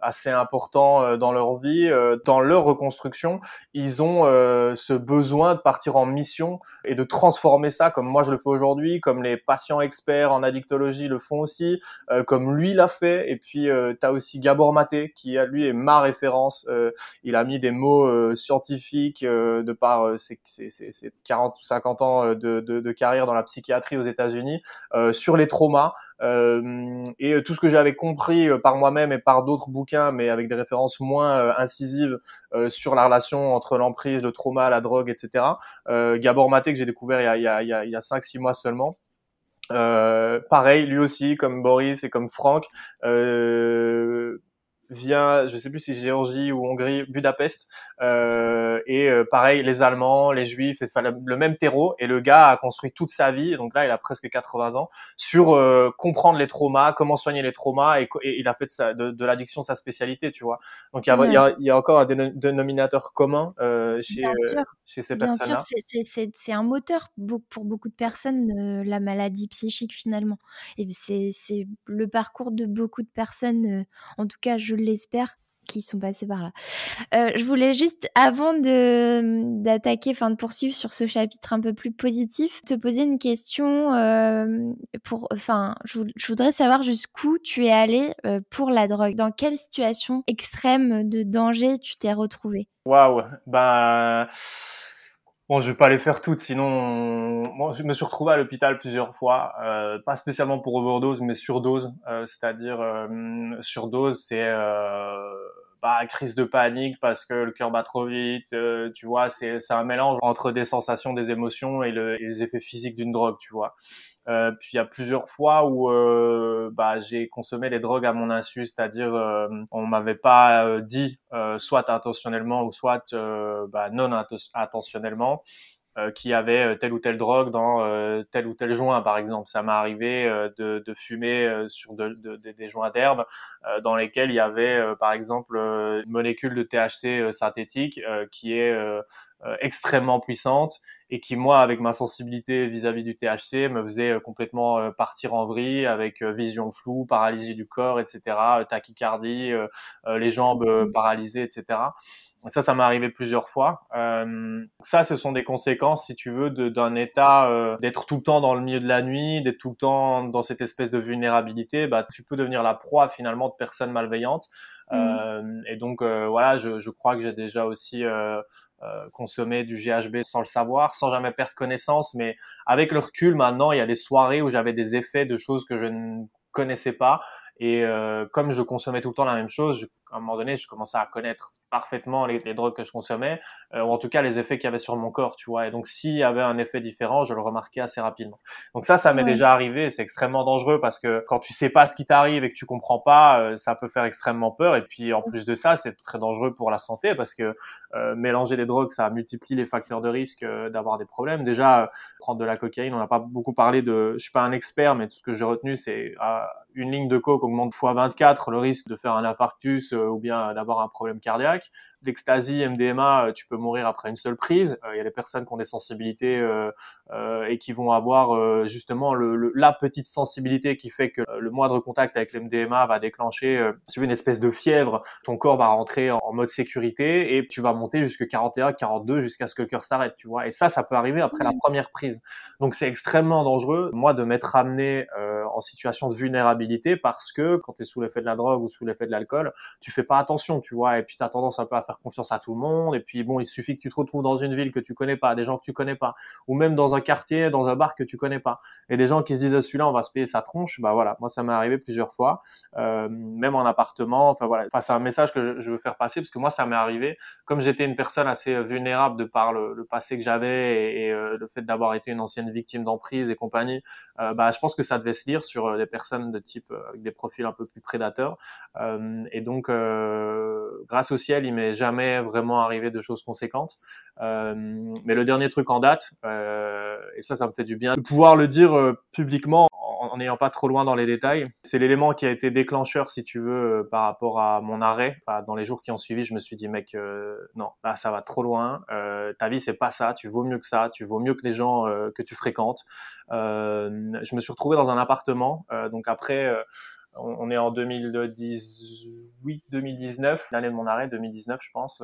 assez important euh, dans leur vie, euh, dans leur reconstruction, ils ont euh, ce besoin de partir en mission et de transformer ça, comme moi je le fais aujourd'hui, comme les patients experts en addictologie le font aussi, comme lui l'a fait. Et puis tu as aussi Gabor Maté qui lui est ma référence. il a mis des mots scientifiques de par ses, ses, ses, 40 ou 50 ans de, de, de carrière dans la psychiatrie aux États-Unis sur les traumas. Euh, et euh, tout ce que j'avais compris euh, par moi-même et par d'autres bouquins, mais avec des références moins incisives sur la relation entre l'emprise, le trauma, la drogue, etc. Gabor Maté que j'ai découvert il y a, il y a, il y a 5-6 mois seulement. Euh, pareil, lui aussi, comme Boris et comme Franck, euh, vient, je sais plus si Géorgie ou Hongrie, Budapest, euh, et euh, pareil les Allemands, les Juifs, enfin, le, même terreau. Et le gars a construit toute sa vie, donc là il a presque 80 ans, sur euh, comprendre les traumas, comment soigner les traumas, et, il a fait de, sa, de, l'addiction sa spécialité, tu vois. Donc il y a, il y a, il y a encore un dénominateur commun euh, chez, chez ces personnes-là. Bien sûr, c'est un moteur pour beaucoup de personnes la maladie psychique finalement. Et c'est le parcours de beaucoup de personnes, en tout cas je l'espère, qui sont passés par là. Euh, je voulais juste, avant de d'attaquer, enfin de poursuivre sur ce chapitre un peu plus positif, te poser une question. Euh, pour, enfin, je, voudrais savoir jusqu'où tu es allé euh, pour la drogue. Dans quelle situation extrême de danger tu t'es retrouvé Waouh, ben. Bon, je vais pas les faire toutes, sinon bon, je me suis retrouvé à l'hôpital plusieurs fois, euh, pas spécialement pour overdose, mais surdose. Euh, C'est-à-dire euh, surdose, c'est euh, bah, crise de panique parce que le cœur bat trop vite. Euh, tu vois, c'est un mélange entre des sensations, des émotions et, le, et les effets physiques d'une drogue, tu vois. Euh, puis il y a plusieurs fois où euh, bah, j'ai consommé les drogues à mon insu, c'est-à-dire euh, on m'avait pas euh, dit, soit intentionnellement ou soit bah, non intentionnellement, qui avait telle ou telle drogue dans tel ou tel joint, par exemple. Ça m'est arrivé de, de, fumer sur de, de, des joints d'herbe dans lesquels il y avait, par exemple, une molécule de THC synthétique qui est euh, extrêmement puissante et qui moi avec ma sensibilité vis-à-vis du THC me faisait euh, complètement euh, partir en vrille avec vision floue, paralysie du corps, etc., tachycardie, les jambes mmh. paralysées, etc. Ça, ça m'est arrivé plusieurs fois. Euh, ça, ce sont des conséquences, si tu veux, d'un état d'être tout le temps dans le milieu de la nuit, d'être tout le temps dans cette espèce de vulnérabilité. Bah, tu peux devenir la proie finalement de personnes malveillantes. Mmh. Euh, et donc, voilà, je, je crois que j'ai déjà aussi euh, consommer du GHB sans le savoir, sans jamais perdre connaissance. Mais avec le recul, maintenant, il y a des soirées où j'avais des effets de choses que je ne connaissais pas. Et euh, comme je consommais tout le temps la même chose, à un moment donné, je commençais à connaître parfaitement les, les, drogues que je consommais, euh, ou en tout cas les effets qu'il y avait sur mon corps, tu vois. Et donc s'il y avait un effet différent, je le remarquais assez rapidement. Donc ça, ça m'est déjà arrivé. C'est extrêmement dangereux parce que quand tu sais pas ce qui t'arrive et que tu comprends pas, euh, ça peut faire extrêmement peur. Et puis en plus de ça, c'est très dangereux pour la santé parce que euh, mélanger des drogues, ça multiplie les facteurs de risque d'avoir des problèmes. Déjà, prendre de la cocaïne, on n'a pas beaucoup parlé de. Je suis pas un expert, mais tout ce que j'ai retenu, c'est une ligne de coke augmente fois 24 le risque de faire un infarctus ou bien d'avoir un problème cardiaque. right d'ecstasy, MDMA, tu peux mourir après une seule prise. Il y a des personnes qui ont des sensibilités et qui vont avoir justement le, la petite sensibilité qui fait que le moindre contact avec l'MDMA va déclencher si une espèce de fièvre. Ton corps va rentrer en, mode sécurité et tu vas monter jusque 41, 42 jusqu'à ce que le cœur s'arrête, tu vois. Et ça, ça peut arriver après la première prise. Donc c'est extrêmement dangereux, moi, de m'être amené euh, en situation de vulnérabilité parce que quand tu es sous l'effet de la drogue ou sous l'effet de l'alcool, tu fais pas attention, tu vois, et puis tu as tendance un peu à faire confiance à tout le monde. Et puis bon, il suffit que tu te retrouves dans une ville que tu connais pas, des gens que tu connais pas, ou même dans un quartier, dans un bar que tu connais pas, et des gens qui se disent ah, celui-là, on va se payer sa tronche. Bah voilà, moi ça m'est arrivé plusieurs fois, euh, même en appartement. Enfin voilà, enfin, c'est un message que je, veux faire passer parce que moi ça m'est arrivé. Comme j'étais une personne assez vulnérable de par le, passé que j'avais et, euh, le fait d'avoir été une ancienne victime d'emprise et compagnie, euh, bah, je pense que ça devait se lire sur euh, des personnes de type euh, avec des profils un peu plus prédateurs. et donc, grâce au ciel, il m'est jamais vraiment arrivé de choses conséquentes. mais le dernier truc en date, et ça, ça me fait du bien de pouvoir le dire publiquement en n'ayant pas trop loin dans les détails. C'est l'élément qui a été déclencheur, si tu veux, par rapport à mon arrêt. Dans les jours qui ont suivi, je me suis dit, mec, non, là, ça va trop loin. ta vie, c'est pas ça. Tu vaux mieux que ça. Tu vaux mieux que les gens que tu fréquentes. Euh, je me suis retrouvé dans un appartement. Euh, donc après, euh, on, est en 2018, 2019, l'année de mon arrêt, 2019 je pense,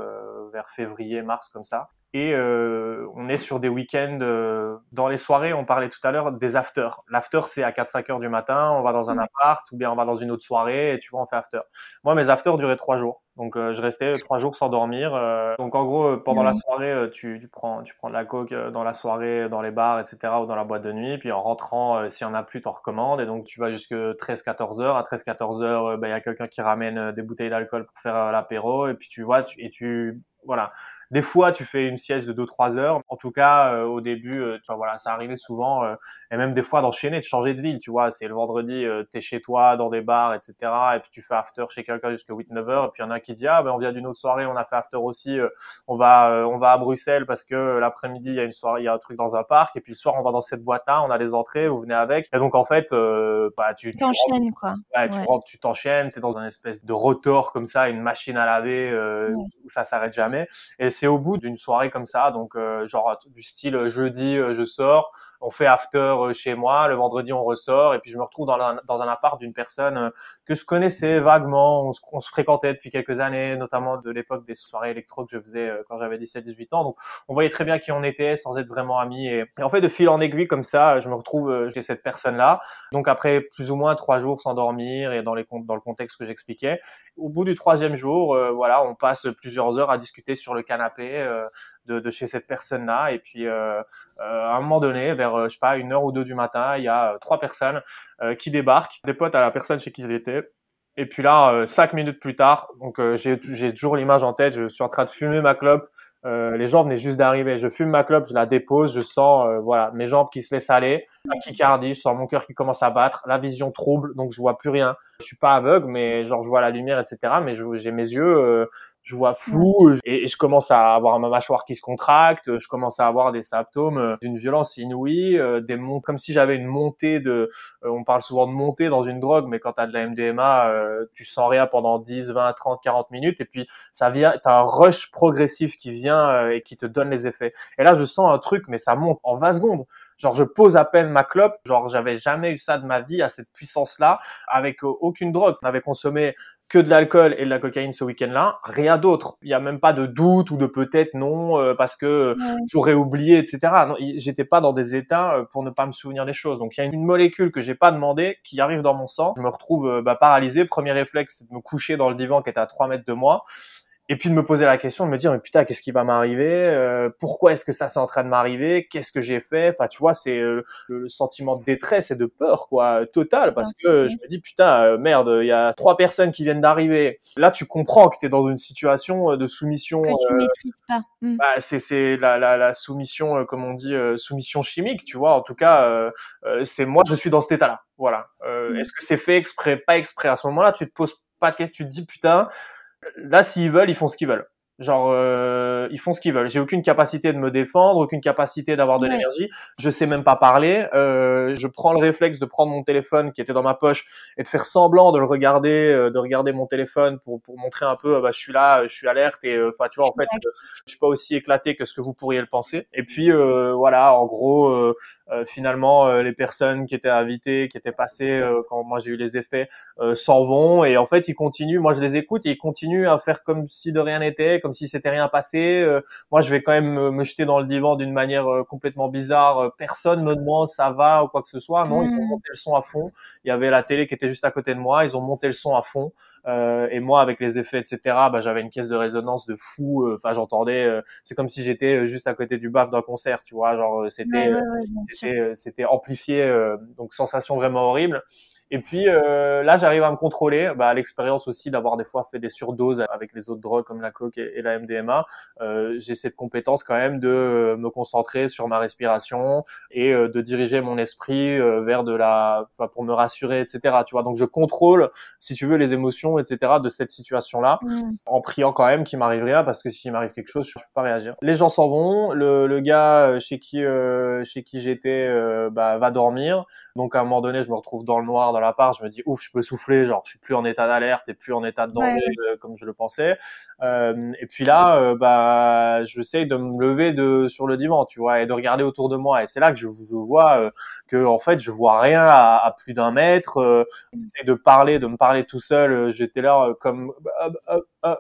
vers février, mars comme ça. Et euh, on est sur des week-ends. Euh, dans les soirées, on parlait tout à l'heure des afters. L'after, c'est à 4-5 heures du matin, on va dans un appart ou bien on va dans une autre soirée et tu vois, on fait after. Moi, mes afters duraient 3 jours. Donc, euh, je restais 3 jours sans dormir. donc, en gros, pendant la soirée, tu, tu, prends, tu prends de la coke dans la soirée, dans les bars, etc. ou dans la boîte de nuit. Puis en rentrant, s'il y en a plus, t'en recommandes. Et donc, tu vas jusque 13-14 heures. À 13-14 heures, ben, il y a quelqu'un qui ramène des bouteilles d'alcool pour faire l'apéro. Et puis, tu vois, tu, et tu, voilà des fois, tu fais une sieste de 2-3 heures. En tout cas, euh, au début, euh, voilà, ça arrivait souvent, euh, et même des fois d'enchaîner, de changer de ville. Tu vois, c'est le vendredi, tu es chez toi, dans des bars, etc. Et puis tu fais after chez quelqu'un jusqu'à 8-9 heures. Et puis il y en a qui dit ah ben on vient d'une autre soirée, on a fait after aussi. on va on va à Bruxelles parce que l'après-midi il y a une soirée, il y a un truc dans un parc. Et puis le soir on va dans cette boîte-là, on a les entrées, vous venez avec. Et donc en fait, bah tu t'enchaînes quoi. tu rentres, tu t'enchaînes, t'es dans une espèce de rotor comme ça, une machine à laver où ça s'arrête jamais. Et c'est au bout d'une soirée comme ça, donc euh, genre du style euh, jeudi euh, je sors, on fait after euh, chez moi, le vendredi on ressort, et puis je me retrouve dans, un appart d'une personne euh, que je connaissais vaguement, on se, fréquentait depuis quelques années, notamment de l'époque des soirées électro que je faisais euh, quand j'avais 17-18 ans, donc on voyait très bien qui on était sans être vraiment amis, et, en fait de fil en aiguille comme ça, je me retrouve chez cette personne-là, donc après plus ou moins trois jours sans dormir, et dans, les, dans le contexte que j'expliquais, au bout du troisième jour, voilà, on passe plusieurs heures à discuter sur le canapé, de, chez cette personne-là. Et puis, euh, à un moment donné, vers euh, je sais pas une heure ou deux du matin, il y a euh, trois personnes euh, qui débarquent, des potes à la personne chez qui ils étaient. Et puis là, cinq minutes plus tard, donc j'ai toujours l'image en tête, je suis en train de fumer ma clope. les gens venaient juste d'arriver. Je fume ma clope, je la dépose, je sens voilà mes jambes qui se laissent aller, la tachycardie, je sens mon cœur qui commence à battre, la vision trouble, donc je vois plus rien. Je suis pas aveugle, mais genre je vois la lumière, etc. Mais j'ai mes yeux je vois flou et, je commence à avoir ma mâchoire qui se contracte, je commence à avoir des symptômes euh, d'une violence inouïe, euh, des comme si j'avais une montée de, euh, on parle souvent de montée dans une drogue, mais quand tu as de la MDMA, tu sens rien pendant 10, 20, 30, 40 minutes et puis ça vient, tu as un rush progressif qui vient et qui te donne les effets. Et là, je sens un truc, mais ça monte en 20 secondes. Genre, je pose à peine ma clope. Genre, j'avais jamais eu ça de ma vie à cette puissance-là, avec aucune drogue. On avait consommé que de l'alcool et de la cocaïne ce week-end-là, rien d'autre. Il n'y a même pas de doute ou de peut-être non euh, parce que j'aurais oublié, etc. Non, j'étais pas dans des états euh, pour ne pas me souvenir des choses. Donc il y a une molécule que j'ai pas demandé qui arrive dans mon sang. Je me retrouve euh, bah, paralysé. Premier réflexe, c'est de me coucher dans le divan qui était à 3 mètres de moi et puis de me poser la question, de me dire mais putain qu'est-ce qui va m'arriver euh, Pourquoi est-ce que ça c'est en train de m'arriver Qu'est-ce que j'ai fait? Enfin tu vois c'est euh, le, sentiment de détresse et de peur quoi total parce que je me dis putain euh, merde il y a trois personnes qui viennent d'arriver. Là tu comprends que tu es dans une situation de soumission. Que tu maîtrises pas. Mmh. Bah, c'est c'est la, la, la soumission comme on dit soumission chimique tu vois en tout cas c'est moi je suis dans cet état là voilà. Mmh. Est-ce que c'est fait exprès pas exprès? À ce moment-là tu te poses pas de questions tu te dis putain là, s'ils veulent, ils font ce qu'ils veulent. Genre, euh, ils font ce qu'ils veulent. J'ai aucune capacité de me défendre, aucune capacité d'avoir de Ouais. l'énergie. Je sais même pas parler. Euh, je prends le réflexe de prendre mon téléphone qui était dans ma poche et de faire semblant de le regarder, euh, de regarder mon téléphone pour, pour montrer un peu, euh, bah, je suis là, je suis alerte et, euh, enfin, tu vois, en fait, euh, je suis pas aussi éclaté que ce que vous pourriez le penser. Et puis, euh, voilà, en gros, euh, euh, finalement, euh, les personnes qui étaient invitées, qui étaient passées euh, quand moi j'ai eu les effets, euh, s'en vont et en fait, ils continuent. Moi, je les écoute et ils continuent à faire comme si de rien n'était, comme si c'était rien passé. Euh, moi, je vais quand même me, me jeter dans le divan d'une manière euh, complètement bizarre. Euh, Personne me demande ça va ou quoi que ce soit. Non, ils ont Mm. monté le son à fond. Il y avait la télé qui était juste à côté de moi. Ils ont monté le son à fond. Euh, et moi, avec les effets, etc., bah, j'avais une caisse de résonance de fou. Euh, Enfin, j'entendais. euh, c'est comme si j'étais juste à côté du baf d'un concert, tu vois. Genre, c'était, Ouais, c'était, c'était amplifié. euh, donc, sensation vraiment horrible. Et puis euh, là, j'arrive à me contrôler. Bah, l'expérience aussi d'avoir des fois fait des surdoses avec les autres drogues comme la coke et, et la MDMA. Euh, j'ai cette compétence quand même de euh, me concentrer sur ma respiration et euh, de diriger mon esprit euh, vers de la, enfin, pour me rassurer, etc. Tu vois. Donc je contrôle, si tu veux, les émotions, etc. de cette situation-là, en priant quand même qu'il m'arrive rien parce que s'il m'arrive quelque chose, je peux pas réagir. Les gens s'en vont. Le, le gars chez qui chez qui j'étais bah, va dormir. Donc à un moment donné, je me retrouve dans le noir, dans l'appart. Je me dis ouf, je peux souffler. Genre, je suis plus en état d'alerte et plus en état de danger Ouais. euh, comme je le pensais. Euh, et puis là, euh, bah, j'essaye de me lever de sur le divan, tu vois, et de regarder autour de moi. Et c'est là que je, je vois euh, que en fait, je vois rien à, à plus d'un mètre. Euh, j'essaie de parler, de me parler tout seul. J'étais là comme euh, euh, euh,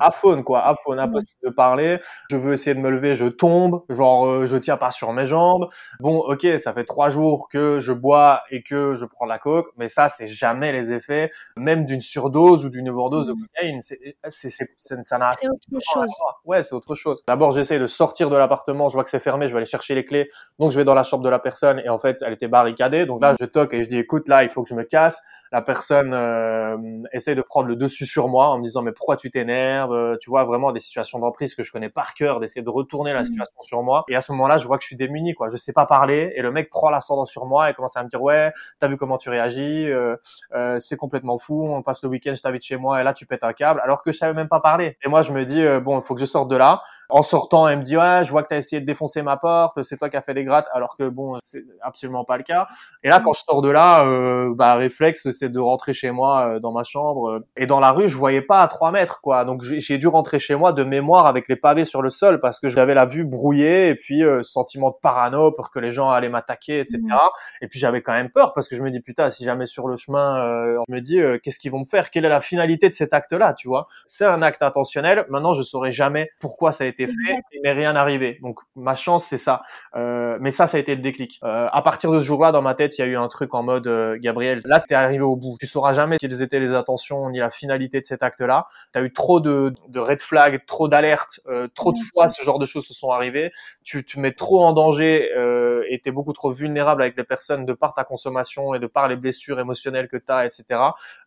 aphone quoi, aphone, impossible de parler. Je veux essayer de me lever, je tombe, genre euh, je tiens pas sur mes jambes. Bon, ok, ça fait trois jours que je bois et que je prends de la coke, mais ça c'est jamais les effets, même d'une surdose ou d'une overdose de cocaïne. C'est, c'est, c'est, c'est- ça n'a C'est autre chose. Ouais, c'est autre chose. D'abord, j'essaie de sortir de l'appartement, je vois que c'est fermé, je vais aller chercher les clés. Donc, je vais dans la chambre de la personne et en fait, elle était barricadée. Donc là, je toque et je dis, écoute, là, il faut que je me casse. La personne euh, essaie de prendre le dessus sur moi en me disant, mais pourquoi tu t'énerves Euh, Tu vois, vraiment des situations d'emprise que je connais par cœur, d'essayer de retourner la Mm. situation sur moi. Et à ce moment-là, je vois que je suis démuni, quoi. Je sais pas parler et le mec prend l'ascendant sur moi et commence à me dire, ouais, t'as vu comment tu réagis euh, euh, C'est complètement fou. On passe le week-end, je t'invite chez moi et là, tu pètes un câble alors que je savais même pas parler. Et moi, je me dis, euh, bon, il faut que je sorte de là. En sortant, elle me dit ouais, je vois que tu as essayé de défoncer ma porte, c'est toi qui as fait les grattes, alors que bon, c'est absolument pas le cas. Et là, quand je sors de là, euh, bah réflexe, c'est de rentrer chez moi euh, dans ma chambre. euh, et dans la rue, je voyais pas à 3 mètres, quoi. Donc j'ai dû rentrer chez moi de mémoire avec les pavés sur le sol parce que j'avais la vue brouillée et puis euh, sentiment de parano pour que les gens allaient m'attaquer, etc. Mhm. Et puis j'avais quand même peur parce que je me dis putain, si jamais sur le chemin, euh, je me dis qu'est-ce qu'ils vont me faire? Quelle est la finalité de cet acte-là, tu vois? C'est un acte intentionnel. Maintenant, je saurais jamais pourquoi ça a été fait. Exact. Il m'est rien arrivé. Donc ma chance, c'est ça. Euh, mais ça, ça a été le déclic. Euh, à partir de ce jour-là, dans ma tête, il y a eu un truc en mode euh, Gabriel, là, t'es arrivé au bout. Tu sauras jamais quelles étaient les intentions ni la finalité de cet acte-là. T'as eu trop de, de red flags, trop d'alertes, euh, trop de fois ce genre de choses se sont arrivées. Tu te mets trop en danger euh, et t'es beaucoup trop vulnérable avec les personnes de par ta consommation et de par les blessures émotionnelles que t'as, etc.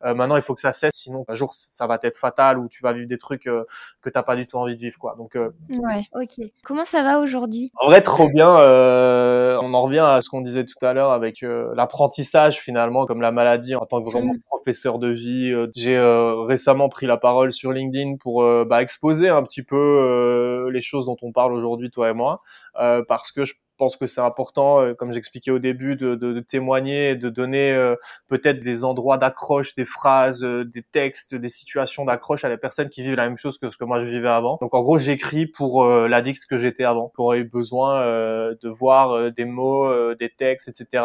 Euh, maintenant, il faut que ça cesse, sinon un jour ça va être fatal ou tu vas vivre des trucs que t'as pas du tout envie de vivre, quoi. Donc euh, Ouais, ok. Comment ça va aujourd'hui? En vrai, trop bien. euh, on en revient à ce qu'on disait tout à l'heure avec euh, l'apprentissage finalement, comme la maladie en tant que vraiment professeur de vie. Euh, J'ai euh, récemment pris la parole sur LinkedIn pour euh, bah, exposer un petit peu euh, les choses dont on parle aujourd'hui, toi et moi, euh, parce que je pense que c'est important, euh, comme j'expliquais au début, de, de, de témoigner, de donner euh, peut-être des endroits d'accroche, des phrases, euh, des textes, des situations d'accroche à des personnes qui vivent la même chose que ce que moi je vivais avant. Donc en gros, j'écris pour euh, l'addict que j'étais avant, qui aurait eu besoin euh, de voir euh, des mots, des textes, etc.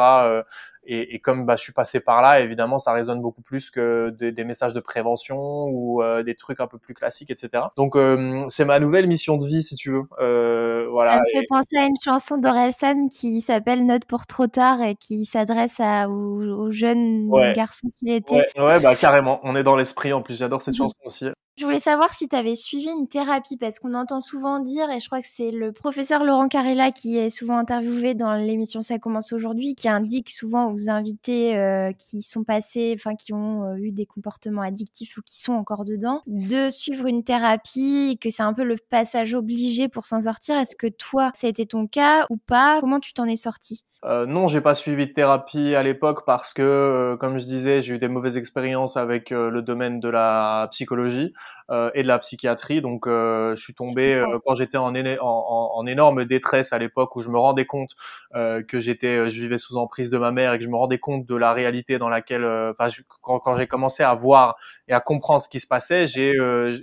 et, et comme bah, je suis passé par là, évidemment, ça résonne beaucoup plus que des, des messages de prévention ou euh, des trucs un peu plus classiques, etc. Donc euh, c'est ma nouvelle mission de vie, si tu veux. Euh, voilà. Ça me Et- fait penser à une chanson d'Orelsan qui s'appelle Note pour trop tard et qui s'adresse à- au, au jeune Ouais. garçon qu'il était. Ouais, ouais, bah carrément. On est dans l'esprit en plus. J'adore cette chanson aussi. Je voulais savoir si tu avais suivi une thérapie parce qu'on entend souvent dire, et je crois que c'est le professeur Laurent Carella qui est souvent interviewé dans l'émission Ça commence aujourd'hui, qui indique souvent aux invités euh, qui sont passés, enfin qui ont euh, eu des comportements addictifs ou qui sont encore dedans, de suivre une thérapie, que c'est un peu le passage obligé pour s'en sortir. Est-ce que toi, ça a été ton cas ou pas? Comment tu t'en es sorti euh, non, j'ai pas suivi de thérapie à l'époque parce que, euh, comme je disais, j'ai eu des mauvaises expériences avec euh, le domaine de la psychologie euh, et de la psychiatrie. Donc, je suis tombé quand j'étais en, en, en, énorme détresse à l'époque où je me rendais compte que j'étais, je vivais sous emprise de ma mère et que je me rendais compte de la réalité dans laquelle, enfin, quand, quand j'ai commencé à voir et à comprendre ce qui se passait, j'ai,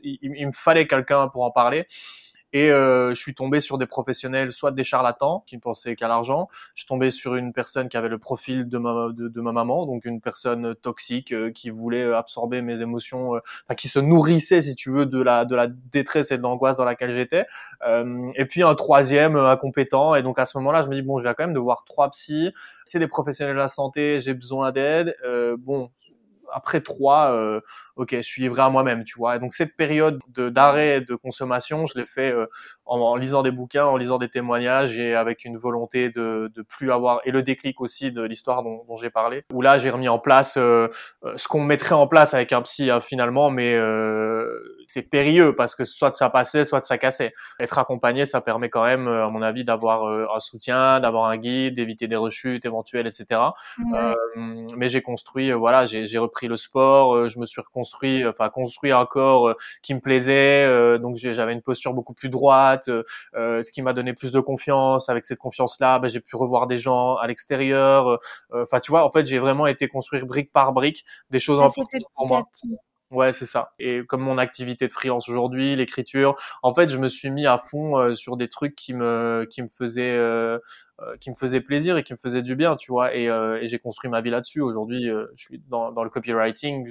il, il, me fallait quelqu'un pour en parler. Et euh, je suis tombé sur des professionnels, soit des charlatans qui ne pensaient qu'à l'argent. Je suis tombé sur une personne qui avait le profil de ma, de, ma maman, donc une personne toxique euh, qui voulait absorber mes émotions, euh, enfin qui se nourrissait, si tu veux, de la de la détresse et de l'angoisse dans laquelle j'étais. Euh, et puis un troisième incompétent. Et donc à ce moment-là, je me dis bon, je vais quand même devoir trois psys. C'est des professionnels de la santé, j'ai besoin d'aide. bon, après trois, euh, ok, je suis livré à moi-même, tu vois. Et donc cette période de d'arrêt de consommation, je l'ai fait euh, en, lisant des bouquins, en lisant des témoignages et avec une volonté de de plus avoir et le déclic aussi de l'histoire dont, dont j'ai parlé. Où là, j'ai remis en place euh, euh, ce qu'on mettrait en place avec un psy hein, finalement, mais c'est périlleux parce que soit ça passait, soit ça cassait. Être accompagné, ça permet quand même, à mon avis, d'avoir un soutien, d'avoir un guide, d'éviter des rechutes éventuelles, etc. mais j'ai construit, voilà, j'ai repris le sport, je me suis reconstruit, enfin construit un corps qui me plaisait, donc j'avais une posture beaucoup plus droite, ce qui m'a donné plus de confiance. Avec cette confiance-là, ben, j'ai pu revoir des gens à l'extérieur. Enfin, tu vois, en fait, j'ai vraiment été construire brique par brique des choses importantes pour moi. Ouais, c'est ça. Et comme mon activité de freelance aujourd'hui, l'écriture, en fait, je me suis mis à fond sur des trucs qui me qui me faisaient euh, qui me faisaient plaisir et qui me faisaient du bien, tu vois. Et, euh, et j'ai construit ma vie là-dessus. Aujourd'hui, je suis dans, dans le copywriting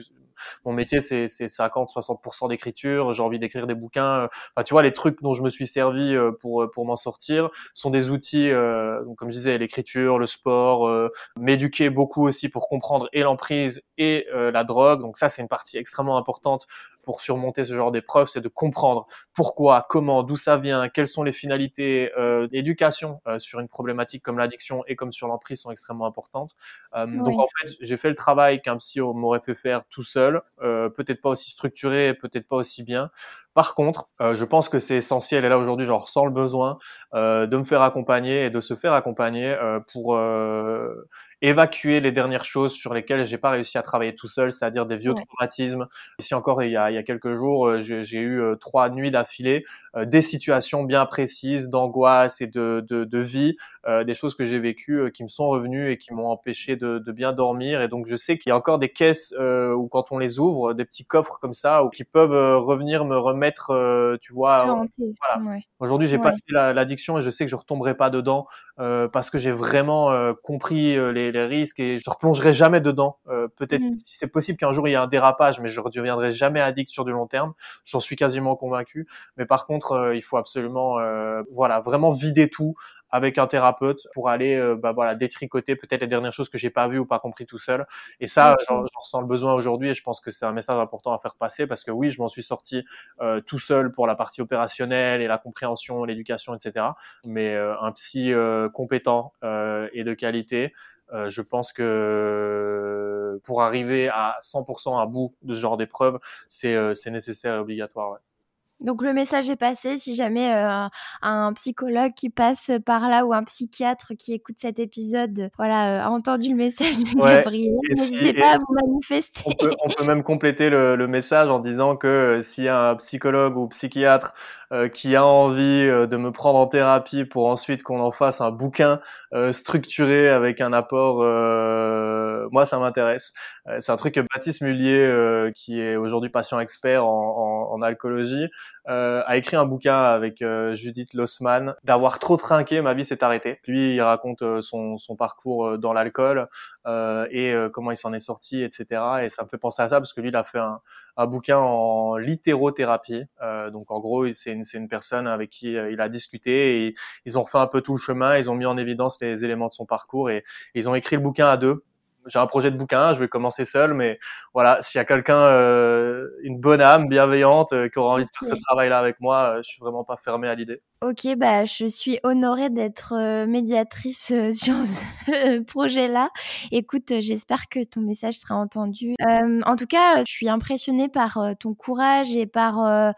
mon métier c'est 50-60% d'écriture, j'ai envie d'écrire des bouquins. Enfin, tu vois, les trucs dont je me suis servi euh, pour euh, pour m'en sortir sont des outils, euh, donc comme je disais, l'écriture, le sport, m'éduquer beaucoup aussi pour comprendre et l'emprise et la drogue. Donc ça, c'est une partie extrêmement importante pour surmonter ce genre d'épreuve, c'est de comprendre pourquoi, comment, d'où ça vient, quelles sont les finalités. Euh, L'éducation euh, sur une problématique comme l'addiction et comme sur l'emprise sont extrêmement importantes. Euh, Donc en fait, j'ai fait le travail qu'un psy m'aurait fait faire tout seul, euh, peut-être pas aussi structuré, peut-être pas aussi bien. Par contre, euh, je pense que c'est essentiel, et là aujourd'hui j'en ressens le besoin, euh, de me faire accompagner et de se faire accompagner euh, pour évacuer les dernières choses sur lesquelles j'ai pas réussi à travailler tout seul, c'est-à-dire des vieux traumatismes. Ici encore, il y a, il y a quelques jours, j'ai eu trois nuits d'affilée, des situations bien précises d'angoisse et de, de, de vie, des choses que j'ai vécues qui me sont revenues et qui m'ont empêché de, de, bien dormir. Et donc je sais qu'il y a encore des caisses où quand on les ouvre, des petits coffres comme ça, ou qui peuvent revenir me remettre euh, tu vois. Voilà. Aujourd'hui, j'ai passé l'addiction et je sais que je retomberai pas dedans euh, parce que j'ai vraiment euh, compris les, les, risques et je replongerai jamais dedans. Peut-être mmh. si c'est possible qu'un jour il y ait un dérapage, mais je ne deviendrai jamais addict sur du long terme. J'en suis quasiment convaincu. Mais par contre, il faut absolument, voilà, vraiment vider tout avec un thérapeute pour aller euh, bah, voilà détricoter peut-être les dernières choses que j'ai pas vues ou pas compris tout seul. Et ça, j'en ressens le besoin aujourd'hui et je pense que c'est un message important à faire passer parce que oui, je m'en suis sorti euh, tout seul pour la partie opérationnelle et la compréhension, l'éducation, etc. Mais euh, un psy compétent et de qualité. Je pense que pour arriver à 100% à bout de ce genre d'épreuve, c'est nécessaire et obligatoire. Ouais. Donc le message est passé. Si jamais euh, un psychologue qui passe par là ou un psychiatre qui écoute cet épisode, voilà, euh, a entendu le message de Gabriel, n'hésitez pas à vous manifester. On peut, même compléter le, le, message en disant que euh, a un psychologue ou psychiatre euh, qui a envie euh, de me prendre en thérapie pour ensuite qu'on en fasse un bouquin euh, structuré avec un apport, moi ça m'intéresse. c'est un truc que Baptiste Mullier, qui est aujourd'hui patient expert en, en, en alcoolologie, a écrit un bouquin avec Judith Lossman. D'avoir trop trinqué, ma vie s'est arrêtée. Lui, il raconte son, son parcours dans l'alcool et comment il s'en est sorti, etc. Et ça me fait penser à ça parce que lui, il a fait un, un bouquin en littérothérapie. Euh, donc en gros, c'est une, une, personne avec qui euh, il a discuté et ils ont refait un peu tout le chemin, ils ont mis en évidence les éléments de son parcours et, ils ont écrit le bouquin à deux. J'ai un projet de bouquin, je vais commencer seul, mais voilà, s'il y a quelqu'un, euh, une bonne âme bienveillante, qui aura envie de faire ce travail-là avec moi, je suis vraiment pas fermé à l'idée. Ok, bah, je suis honorée d'être euh, médiatrice euh, sur ce projet-là. Écoute, euh, j'espère que ton message sera entendu. en tout cas, je suis impressionnée par ton courage et par,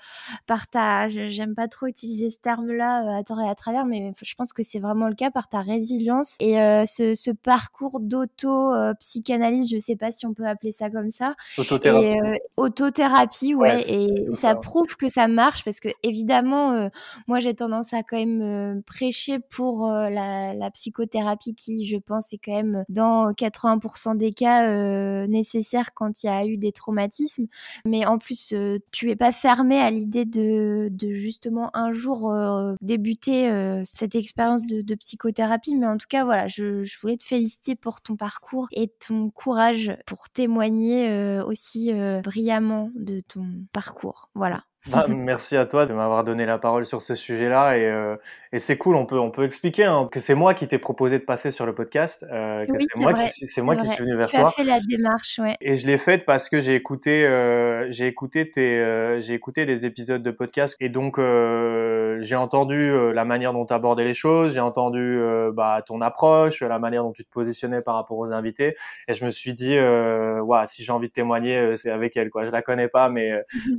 par ta... J'aime pas trop utiliser ce terme-là à tort et à travers, mais je pense que c'est vraiment le cas par ta résilience et ce, ce, parcours d'auto-psychanalyse, je sais pas si on peut appeler ça comme ça. Autothérapie. autothérapie, ouais. et ça, prouve que ça marche parce que, évidemment, moi, j'ai tendance à quand même euh, prêcher pour euh, la, psychothérapie qui, je pense, est quand même dans 80% des cas euh, nécessaire quand il y a eu des traumatismes. Mais en plus, tu es pas fermé à l'idée de, justement un jour débuter cette expérience de, psychothérapie. Mais en tout cas, voilà, je, voulais te féliciter pour ton parcours et ton courage pour témoigner aussi brillamment de ton parcours. Voilà. Bah, merci à toi de m'avoir donné la parole sur ce sujet-là et, euh, et c'est cool, on peut, on peut expliquer hein, que c'est moi qui t'ai proposé de passer sur le podcast, euh, que c'est moi, qui, c'est moi qui suis venu vers tu toi. Tu as fait la démarche, ouais. Et je l'ai faite parce que j'ai écouté, euh, j'ai écouté tes, euh, j'ai écouté des épisodes de podcast et donc euh, j'ai entendu euh, la manière dont tu abordais les choses, j'ai entendu bah, ton approche, la manière dont tu te positionnais par rapport aux invités et je me suis dit, euh, si j'ai envie de témoigner, c'est avec elle, quoi. Je la connais pas, mais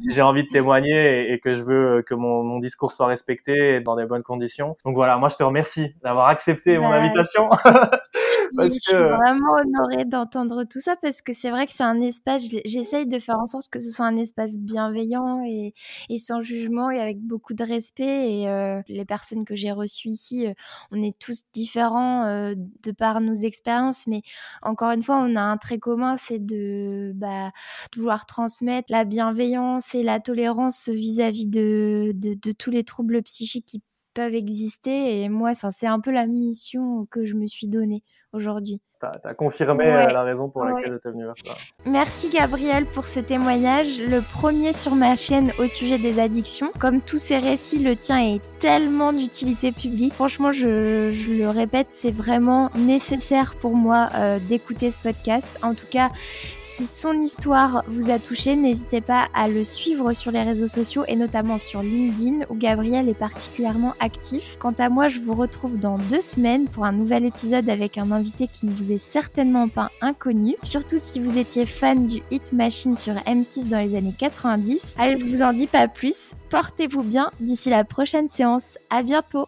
si j'ai envie de témoigner et, que je veux que mon, mon, discours soit respecté dans des bonnes conditions. Donc voilà, moi je te remercie d'avoir accepté mon invitation. parce je suis vraiment honorée d'entendre tout ça parce que c'est vrai que c'est un espace, j'essaye de faire en sorte que ce soit un espace bienveillant et, et sans jugement et avec beaucoup de respect. Et euh, les personnes que j'ai reçues ici, euh, on est tous différents euh, de par nos expériences, mais encore une fois, on a un trait commun, c'est de, bah, de vouloir transmettre la bienveillance et la tolérance vis-à-vis de, de, tous les troubles psychiques qui peuvent exister. Et moi, c'est un peu la mission que je me suis donnée aujourd'hui. Tu as, confirmé euh, la raison pour laquelle tu es venue vers toi. Merci Gabriel pour ce témoignage, le premier sur ma chaîne au sujet des addictions. Comme tous ces récits, le tien est tellement d'utilité publique. Franchement, je, je, le répète, c'est vraiment nécessaire pour moi euh, d'écouter ce podcast. En tout cas, si son histoire vous a touché, n'hésitez pas à le suivre sur les réseaux sociaux et notamment sur LinkedIn où Gabriel est particulièrement actif. Quant à moi, je vous retrouve dans deux semaines pour un nouvel épisode avec un invité qui ne vous est certainement pas inconnu. Surtout si vous étiez fan du Hit Machine sur M6 dans les années 90. Allez, je vous en dis pas plus. Portez-vous bien d'ici la prochaine séance. À bientôt!